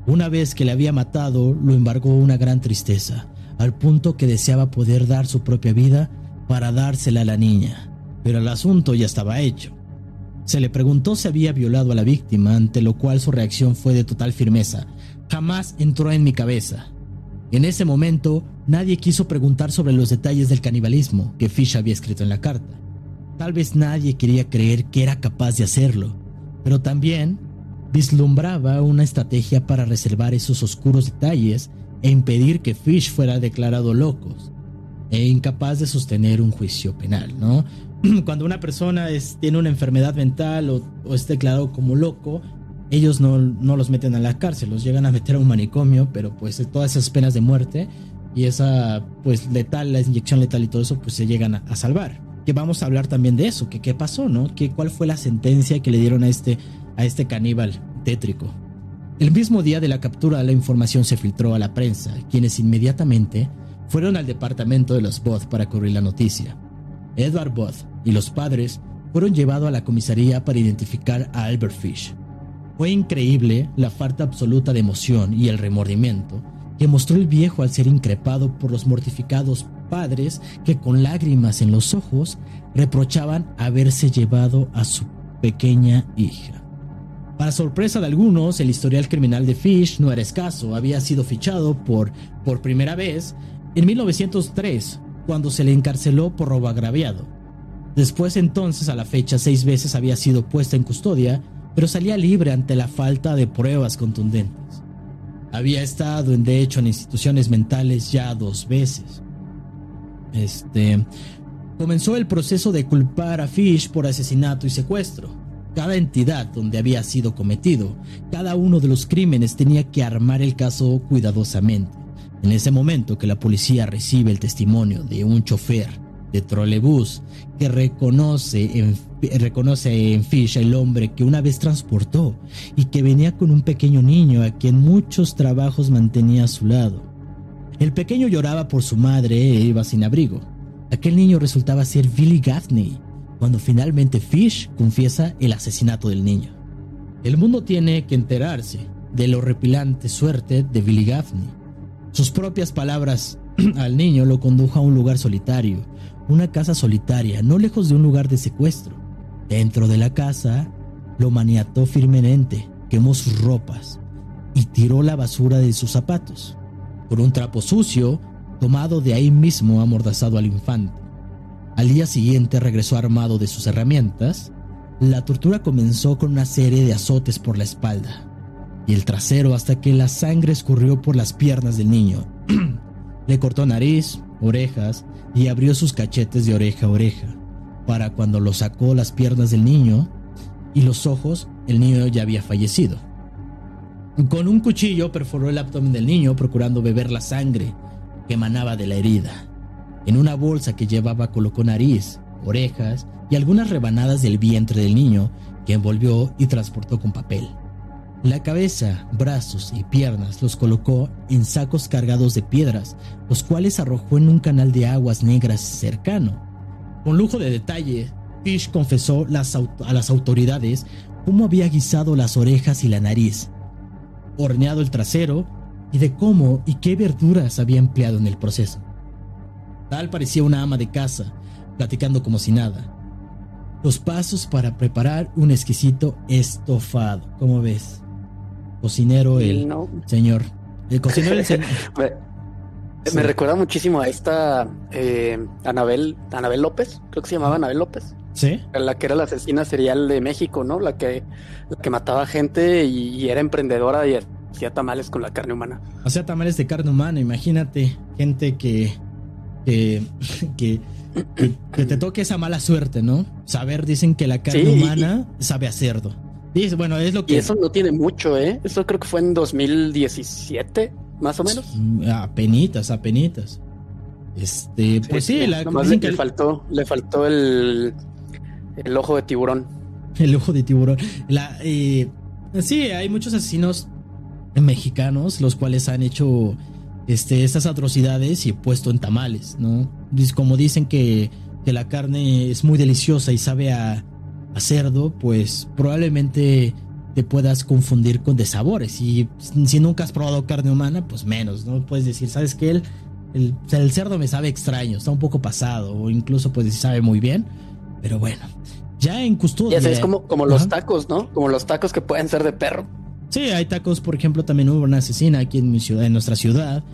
Una vez que le había matado, lo embargó una gran tristeza, al punto que deseaba poder dar su propia vida para dársela a la niña. Pero el asunto ya estaba hecho. Se le preguntó si había violado a la víctima, ante lo cual su reacción fue de total firmeza. Jamás entró en mi cabeza. En ese momento, nadie quiso preguntar sobre los detalles del canibalismo que Fish había escrito en la carta. Tal vez nadie quería creer que era capaz de hacerlo, pero también vislumbraba una estrategia para reservar esos oscuros detalles e impedir que Fish fuera declarado loco e incapaz de sostener un juicio penal, ¿no? cuando una persona tiene una enfermedad mental o, es declarado como loco, ellos no, los meten a la cárcel, los llegan a meter a un manicomio, pero pues todas esas penas de muerte y esa pues letal, la inyección letal y todo eso, pues se llegan a, salvar. Que vamos a hablar también de eso, que qué pasó, ¿no? Que cuál fue la sentencia que le dieron a este, a este caníbal tétrico. El mismo día de la captura la información se filtró a la prensa, quienes inmediatamente fueron al departamento de los Both para cubrir la noticia. Edward Both y los padres fueron llevados a la comisaría para identificar a Albert Fish. Fue increíble la falta absoluta de emoción y el remordimiento que mostró el viejo al ser increpado por los mortificados padres que con lágrimas en los ojos reprochaban haberse llevado a su pequeña hija. Para sorpresa de algunos, el historial criminal de Fish no era escaso, había sido fichado por, por primera vez en 1903, cuando se le encarceló por robo agraviado. Después entonces, a la fecha, seis veces había sido puesta en custodia, pero salía libre ante la falta de pruebas contundentes. Había estado, de hecho, en instituciones mentales ya dos veces. Este comenzó el proceso de culpar a Fish por asesinato y secuestro. Cada entidad donde había sido cometido, cada uno de los crímenes tenía que armar el caso cuidadosamente. En ese momento que la policía recibe el testimonio de un chofer de trolebús que reconoce en, reconoce en Fish el hombre que una vez transportó y que venía con un pequeño niño a quien muchos trabajos mantenía a su lado. El pequeño lloraba por su madre e iba sin abrigo. Aquel niño resultaba ser Billy Gaffney, cuando finalmente Fish confiesa el asesinato del niño. El mundo tiene que enterarse de la horripilante suerte de Billy Gaffney. Sus propias palabras al niño lo condujo a un lugar solitario, una casa solitaria, no lejos de un lugar de secuestro. Dentro de la casa, lo maniató firmemente, quemó sus ropas y tiró la basura de sus zapatos. Por un trapo sucio, tomado de ahí mismo, amordazado al infante. Al día siguiente regresó armado de sus herramientas. La tortura comenzó con una serie de azotes por la espalda y el trasero hasta que la sangre escurrió por las piernas del niño. Le cortó nariz, orejas y abrió sus cachetes de oreja a oreja. Para cuando lo sacó las piernas del niño y los ojos, el niño ya había fallecido. Con un cuchillo perforó el abdomen del niño procurando beber la sangre que emanaba de la herida. En una bolsa que llevaba colocó nariz, orejas y algunas rebanadas del vientre del niño que envolvió y transportó con papel. La cabeza, brazos y piernas los colocó en sacos cargados de piedras, los cuales arrojó en un canal de aguas negras cercano. Con lujo de detalle, Fish confesó a las autoridades cómo había guisado las orejas y la nariz, horneado el trasero y de cómo y qué verduras había empleado en el proceso. Tal parecía una ama de casa, platicando como si nada. Los pasos para preparar un exquisito estofado, ¿cómo ves? Cocinero el señor. El cocinero el señor. me, recuerda muchísimo a esta eh, Anabel, Anabel López, creo que se llamaba Anabel López. Sí. La que era la asesina serial de México, ¿no? La que, la que mataba gente y, y era emprendedora y hacía tamales con la carne humana. Hacía tamales de carne humana, imagínate, gente que que, que, te toque esa mala suerte, ¿no? Saber, dicen que la carne humana sabe a cerdo. Dice, bueno, es lo que. Y eso no tiene mucho, ¿eh? Eso creo que fue en 2017, más o menos. Apenitas, apenitas. Este, pues sí, la, le, que... le faltó, le faltó el, el ojo de tiburón. El ojo de tiburón. La, eh, sí, hay muchos asesinos mexicanos los cuales han hecho este, estas atrocidades y puesto en tamales, ¿no? Como dicen que, la carne es muy deliciosa y sabe a, cerdo, pues probablemente te puedas confundir con desabores. Y si nunca has probado carne humana, pues menos, ¿no? Puedes decir, ¿sabes qué? El, el, cerdo me sabe extraño, está un poco pasado, o incluso puedes decir, sabe muy bien, pero bueno. Ya en custodia. Ya es como, como los tacos, ¿no? Como los tacos que pueden ser de perro. Sí, hay tacos, por ejemplo, también hubo una asesina aquí en mi ciudad, en nuestra ciudad,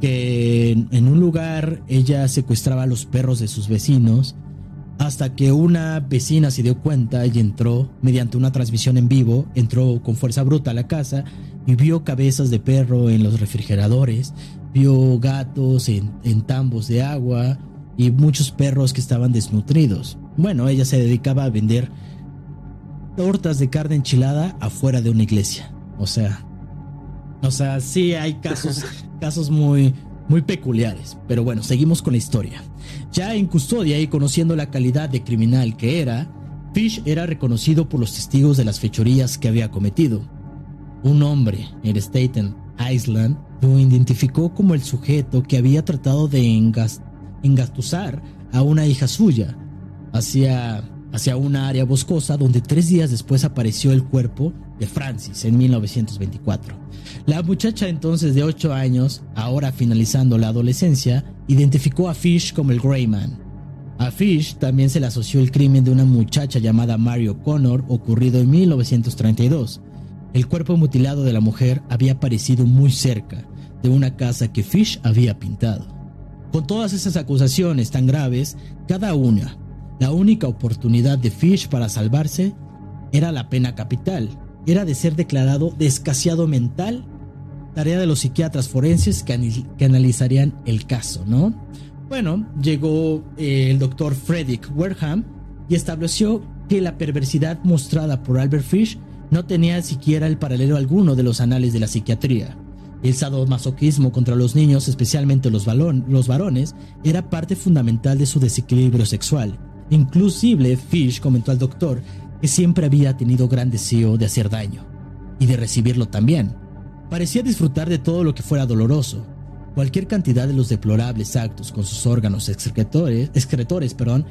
que en un lugar ella secuestraba a los perros de sus vecinos hasta que una vecina se dio cuenta y entró mediante una transmisión en vivo, entró con fuerza bruta a la casa y vio cabezas de perro en los refrigeradores, vio gatos en, en tambos de agua y muchos perros que estaban desnutridos. Bueno, ella se dedicaba a vender tortas de carne enchilada afuera de una iglesia. O sea, o sea, sí hay casos, casos muy, muy peculiares. Pero bueno, seguimos con la historia. Ya en custodia y conociendo la calidad de criminal que era, Fish era reconocido por los testigos de las fechorías que había cometido. Un hombre en Staten Island lo identificó como el sujeto que había tratado de engastusar a una hija suya hacia, hacia una área boscosa donde tres días después apareció el cuerpo de Francis en 1924. La muchacha entonces de 8 años, ahora finalizando la adolescencia, identificó a Fish como el Greyman. A Fish también se le asoció el crimen de una muchacha llamada Mario Connor ocurrido en 1932. El cuerpo mutilado de la mujer había aparecido muy cerca de una casa que Fish había pintado. Con todas esas acusaciones tan graves, cada una, la única oportunidad de Fish para salvarse era la pena capital, era de ser declarado descasiado mental, tarea de los psiquiatras forenses que, analizarían el caso, ¿no? Bueno, llegó eh, el doctor Frederick Wareham y estableció que la perversidad mostrada por Albert Fish no tenía siquiera el paralelo alguno de los anales de la psiquiatría. El sadomasoquismo contra los niños, especialmente los varones, era parte fundamental de su desequilibrio sexual. Inclusive, Fish comentó al doctor que siempre había tenido gran deseo de hacer daño y de recibirlo también. Parecía disfrutar de todo lo que fuera doloroso. Cualquier cantidad de los deplorables actos con sus órganos excretores, excretores perdón,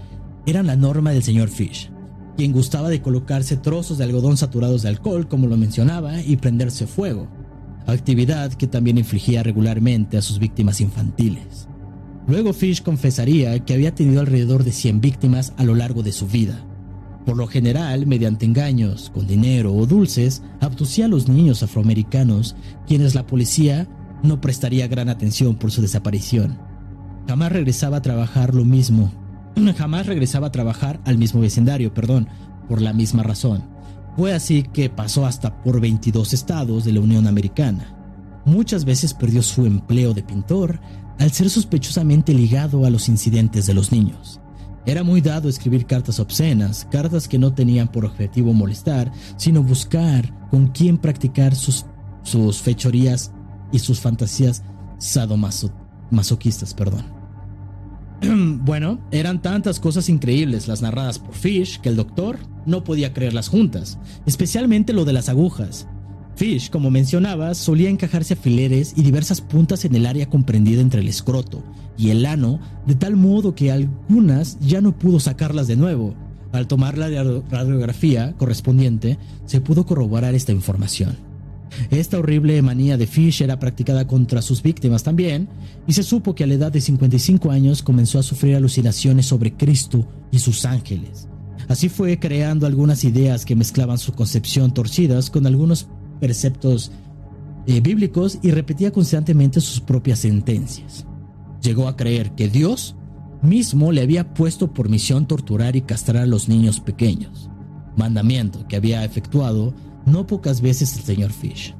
eran la norma del señor Fish, quien gustaba de colocarse trozos de algodón saturados de alcohol, como lo mencionaba, y prenderse fuego, actividad que también infligía regularmente a sus víctimas infantiles. Luego Fish confesaría que había tenido alrededor de 100 víctimas a lo largo de su vida, por lo general, mediante engaños, con dinero o dulces, abducía a los niños afroamericanos, quienes la policía no prestaría gran atención por su desaparición. Jamás regresaba a trabajar lo mismo jamás regresaba a trabajar al mismo vecindario, perdón, por la misma razón. Fue así que pasó hasta por 22 estados de la Unión Americana. Muchas veces perdió su empleo de pintor al ser sospechosamente ligado a los incidentes de los niños. Era muy dado escribir cartas obscenas, cartas que no tenían por objetivo molestar, sino buscar con quién practicar sus, sus fechorías y sus fantasías sadomasoquistas, perdón. bueno, eran tantas cosas increíbles las narradas por Fish que el doctor no podía creerlas juntas, especialmente lo de las agujas. Fish, como mencionaba, solía encajarse alfileres y diversas puntas en el área comprendida entre el escroto y el ano, de tal modo que algunas ya no pudo sacarlas de nuevo. Al tomar la radiografía correspondiente, se pudo corroborar esta información. Esta horrible manía de Fish era practicada contra sus víctimas también, y se supo que a la edad de 55 años comenzó a sufrir alucinaciones sobre Cristo y sus ángeles. Así fue creando algunas ideas que mezclaban su concepción torcidas con algunos preceptos eh, bíblicos y repetía constantemente sus propias sentencias. Llegó a creer que Dios mismo le había puesto por misión torturar y castrar a los niños pequeños, mandamiento que había efectuado no pocas veces el señor Fish.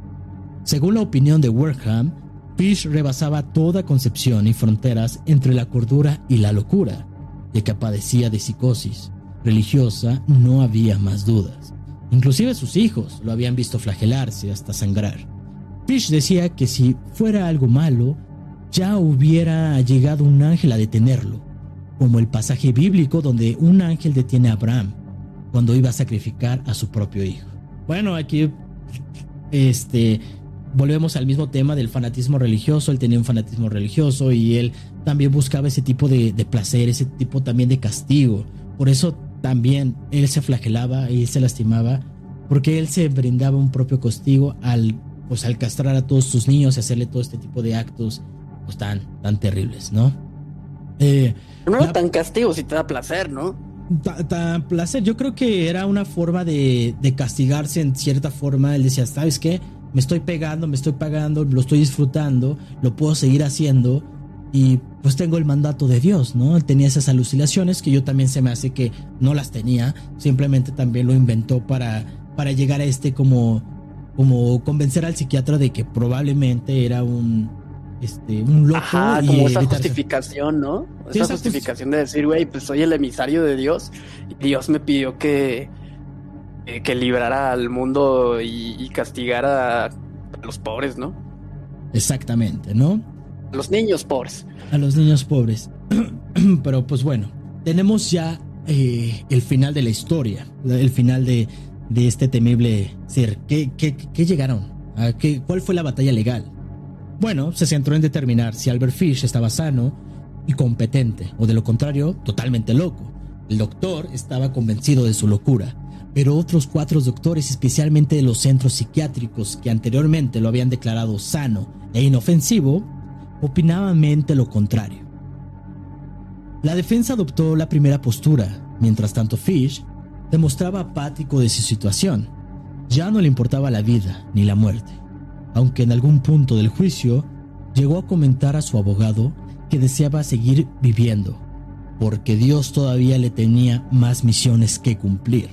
Según la opinión de Warham, Fish rebasaba toda concepción y fronteras entre la cordura y la locura, y que padecía de psicosis religiosa no había más dudas. Inclusive sus hijos lo habían visto flagelarse hasta sangrar. Fish decía que si fuera algo malo, ya hubiera llegado un ángel a detenerlo, como el pasaje bíblico donde un ángel detiene a Abraham cuando iba a sacrificar a su propio hijo. Bueno, aquí este volvemos al mismo tema del fanatismo religioso. Él tenía un fanatismo religioso y él también buscaba ese tipo de, placer, ese tipo también de castigo. Por eso también él se flagelaba y él se lastimaba, porque él se brindaba un propio castigo al, pues, al castrar a todos sus niños y hacerle todo este tipo de actos pues, tan, tan terribles, ¿no? Eh, no era tan castigo si te da placer, ¿no? Tan placer, yo creo que era una forma de, de castigarse en cierta forma. Él decía, ¿sabes qué? Me estoy pegando, me estoy pagando, lo estoy disfrutando, lo puedo seguir haciendo y pues tengo el mandato de Dios, ¿no? Él tenía esas alucinaciones que yo también se me hace que no las tenía, simplemente también lo inventó para, para llegar a este como, como convencer al psiquiatra de que probablemente era un, este, un loco. Ajá, como esa justificación, ¿no? esa justificación de decir, güey, pues soy el emisario de Dios y Dios me pidió que, que librara al mundo y, y castigara a los pobres, ¿no? Exactamente, ¿no? Los niños pobres. A los niños pobres. Pero pues bueno, tenemos ya eh, el final de la historia, el final de, de este temible ser. ¿Qué, qué, llegaron? ¿A qué, ¿Cuál fue la batalla legal? Bueno, se centró en determinar si Albert Fish estaba sano y competente, o de lo contrario, totalmente loco. El doctor estaba convencido de su locura, pero otros cuatro doctores, especialmente de los centros psiquiátricos que anteriormente lo habían declarado sano e inofensivo, opinaban lo contrario. La defensa adoptó la primera postura, mientras tanto Fish demostraba apático de su situación. Ya no le importaba la vida ni la muerte, aunque en algún punto del juicio llegó a comentar a su abogado que deseaba seguir viviendo, porque Dios todavía le tenía más misiones que cumplir.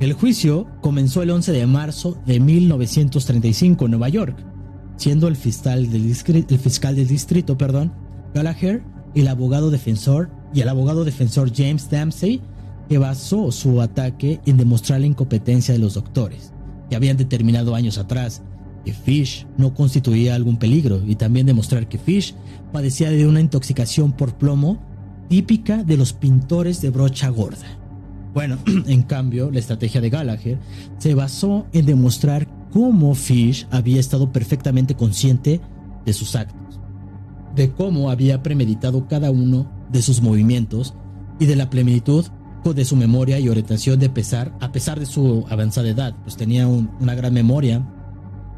El juicio comenzó el 11 de marzo de 1935 en Nueva York siendo el fiscal del, el fiscal del distrito, perdón, Gallagher, el abogado defensor y el abogado defensor James Dempsey, que basó su ataque en demostrar la incompetencia de los doctores, que habían determinado años atrás que Fish no constituía algún peligro y también demostrar que Fish padecía de una intoxicación por plomo típica de los pintores de brocha gorda. Bueno, en cambio, la estrategia de Gallagher se basó en demostrar cómo Fish había estado perfectamente consciente de sus actos, de cómo había premeditado cada uno de sus movimientos y de la plenitud de su memoria y orientación de pesar, a pesar de su avanzada edad, pues tenía una gran memoria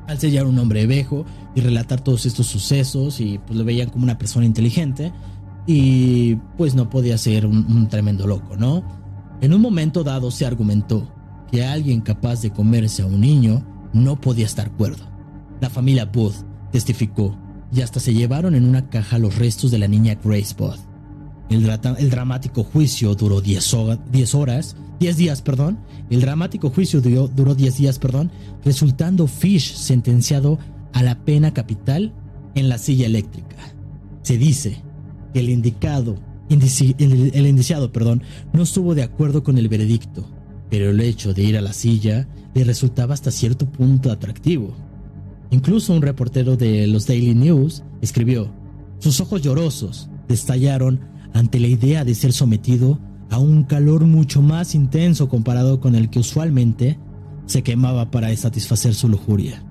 al sellar un hombre viejo y relatar todos estos sucesos y pues lo veían como una persona inteligente y pues no podía ser un tremendo loco, ¿no? En un momento dado se argumentó que alguien capaz de comerse a un niño no podía estar cuerdo. La familia Booth testificó y hasta se llevaron en una caja los restos de la niña Grace Booth. El, dramático juicio duró 10 horas, 10 días, perdón. El dramático juicio duró, duró 10 días, perdón, resultando Fish sentenciado a la pena capital en la silla eléctrica. Se dice que el indicado, el, el indiciado, perdón, no estuvo de acuerdo con el veredicto, pero el hecho de ir a la silla le resultaba hasta cierto punto atractivo. Incluso un reportero de los Daily News escribió, sus ojos llorosos destallaron ante la idea de ser sometido a un calor mucho más intenso comparado con el que usualmente se quemaba para satisfacer su lujuria.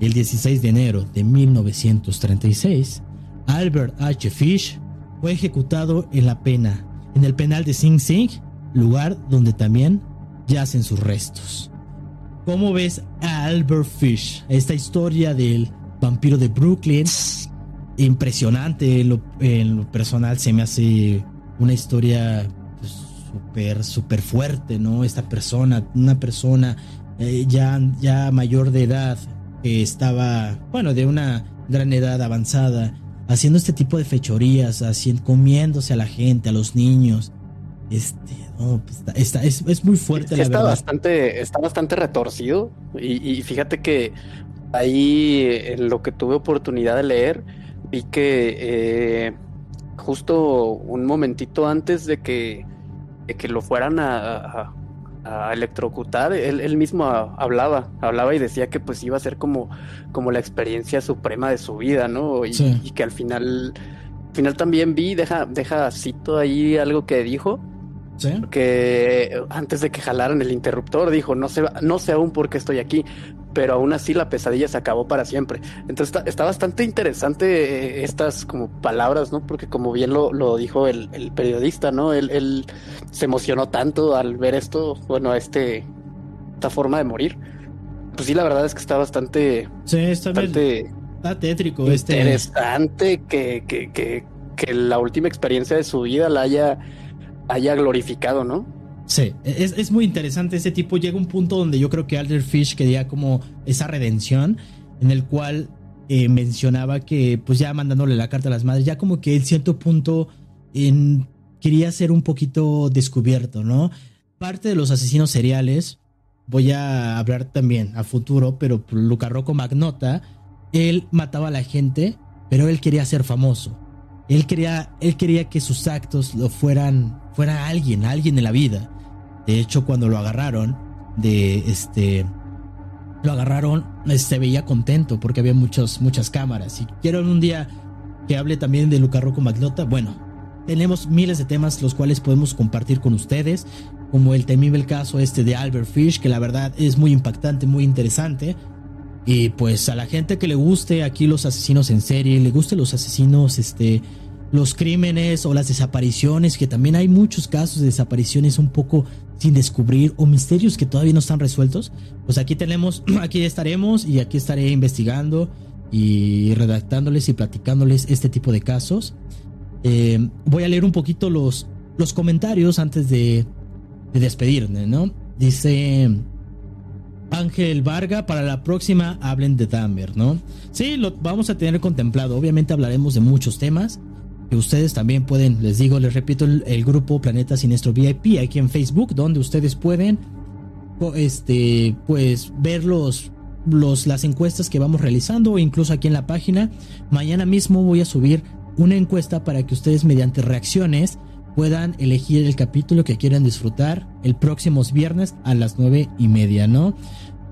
El 16 de enero de 1936, Albert H. Fish fue ejecutado en la pena, en el penal de Sing Sing, lugar donde también yacen sus restos. ¿Cómo ves a Albert Fish? Esta historia del vampiro de Brooklyn. Impresionante en lo, personal. Se me hace una historia pues, súper, súper fuerte, ¿no? Esta persona, una persona eh, ya, ya mayor de edad, que estaba, bueno, de una gran edad avanzada, haciendo este tipo de fechorías, comiéndose a la gente, a los niños. Este, pues, está, es, muy fuerte la está verdad. Bastante, está bastante retorcido. Y, fíjate que ahí, en lo que tuve oportunidad de leer, vi que eh, justo un momentito antes de que, que lo fueran a, electrocutar, él, mismo hablaba, hablaba y decía que pues iba a ser como, como la experiencia suprema de su vida, ¿no? Y, y que al final, al final también vi, deja, deja cito ahí algo que dijo, que antes de que jalaran el interruptor dijo, no sé, no sé aún por qué estoy aquí, pero aún así la pesadilla se acabó para siempre. Entonces está, bastante interesante eh, estas como palabras, ¿no? Porque como bien lo, dijo el, periodista, ¿no? Él, se emocionó tanto al ver esto, bueno, este, esta forma de morir. Pues sí, la verdad es que está bastante... Sí, está bastante... tétrico. Este interesante que, que, que, que la última experiencia de su vida la haya haya glorificado, ¿no? Sí, es, muy interesante ese tipo. Llega un punto donde yo creo que Alder Fish quería como esa redención, en el cual eh, mencionaba que, pues ya mandándole la carta a las madres, ya como que en cierto punto quería ser un poquito descubierto, ¿no? Parte de los asesinos seriales, voy a hablar también a futuro, pero Luca Rocco Magnota, él mataba a la gente, pero él quería ser famoso. Él quería, él quería que sus actos lo fueran, fuera alguien, alguien en la vida. De hecho, cuando lo agarraron, de este, lo agarraron, se veía contento porque había muchos, muchas cámaras. Si quieren un día que hable también de Luca Rocco Maglota, bueno, tenemos miles de temas los cuales podemos compartir con ustedes, como el temible caso este de Albert Fish, que la verdad es muy impactante, muy interesante. Y pues a la gente que le guste aquí los asesinos en serie, le guste los asesinos, este, los crímenes o las desapariciones, que también hay muchos casos de desapariciones un poco sin descubrir o misterios que todavía no están resueltos, pues aquí tenemos, aquí estaremos y aquí estaré investigando y redactándoles y platicándoles este tipo de casos. Eh, voy a leer un poquito los, los comentarios antes de, de despedirme, ¿no? Dice Ángel Varga, para la próxima hablen de Dahmer, ¿no? Sí, lo vamos a tener contemplado. Obviamente hablaremos de muchos temas. Que ustedes también pueden, les digo, les repito, el, grupo Planeta Sinestro VIP aquí en Facebook, donde ustedes pueden este, pues, ver los, los, las encuestas que vamos realizando, incluso aquí en la página. Mañana mismo voy a subir una encuesta para que ustedes, mediante reacciones, puedan elegir el capítulo que quieran disfrutar el próximo viernes a las nueve y media, ¿no?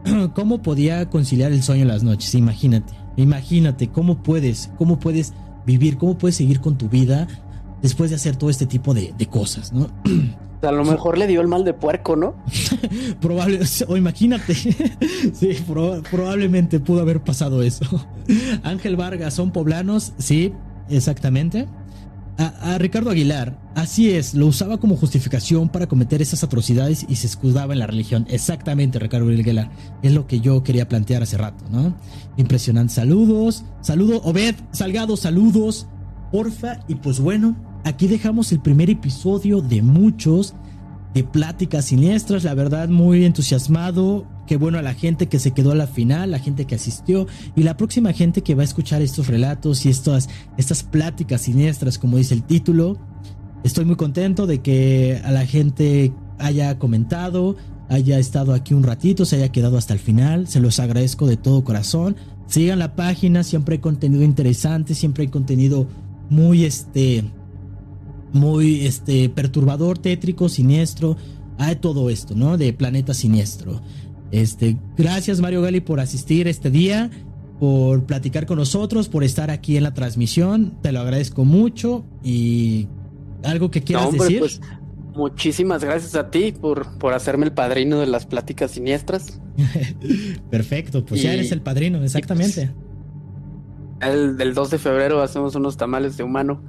¿Cómo podía conciliar el sueño las noches? Imagínate, imagínate cómo puedes, cómo puedes vivir, cómo puedes seguir con tu vida después de hacer todo este tipo de, cosas, ¿no? A lo mejor le dio el mal de puerco, ¿no? Probable, o imagínate. sí, probablemente pudo haber pasado eso. Ángel Vargas, ¿son poblanos? Sí, exactamente a, Ricardo Aguilar, así es, lo usaba como justificación para cometer esas atrocidades y se escudaba en la religión. Exactamente, Ricardo Aguilar, es lo que yo quería plantear hace rato, ¿no? Impresionante, saludos, saludo, Obed, Salgado, saludos, porfa, y pues bueno, aquí dejamos el primer episodio de muchos de pláticas siniestras, la verdad muy entusiasmado, qué bueno a la gente que se quedó a la final, la gente que asistió y la próxima gente que va a escuchar estos relatos y estas, estas pláticas siniestras, como dice el título, estoy muy contento de que a la gente haya comentado, haya estado aquí un ratito, se haya quedado hasta el final. Se los agradezco de todo corazón. Sigan la página, siempre hay contenido interesante, siempre hay contenido muy este muy este perturbador, tétrico, siniestro, hay todo esto, ¿no? De Planeta Siniestro. Este, gracias Mario Gali por asistir este día, por platicar con nosotros, por estar aquí en la transmisión. Te lo agradezco mucho y algo que quieras decir. Pues, muchísimas gracias a ti por, por hacerme el padrino de las pláticas siniestras. Perfecto, pues ya eres el padrino, exactamente. El del 2 de febrero hacemos unos tamales de humano.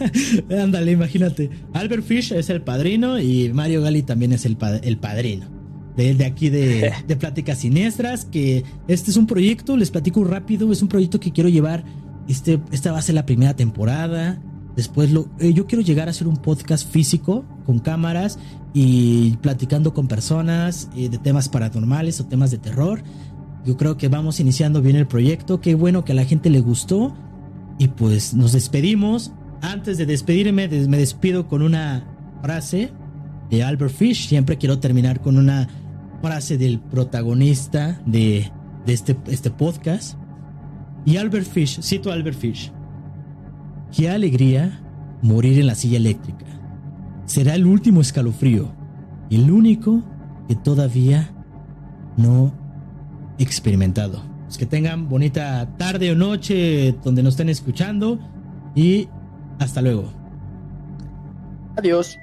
Ándale, imagínate. Albert Fish es el padrino y Mario Gali también es el, el padrino. De, de aquí de, de, Pláticas Siniestras, que este es un proyecto, les platico rápido, es un proyecto que quiero llevar. Este, esta va a ser la primera temporada. Después lo, eh, yo quiero llegar a hacer un podcast físico con cámaras y platicando con personas eh, de temas paranormales o temas de terror. Yo creo que vamos iniciando bien el proyecto. Qué bueno que a la gente le gustó. Y pues nos despedimos. Antes de despedirme, me despido con una frase de Albert Fish. Siempre quiero terminar con una frase del protagonista de, este, este podcast. Y Albert Fish, cito a Albert Fish. Qué alegría morir en la silla eléctrica. Será el último escalofrío. El único que todavía no experimentado. Pues que tengan bonita tarde o noche donde nos estén escuchando y hasta luego. Adiós.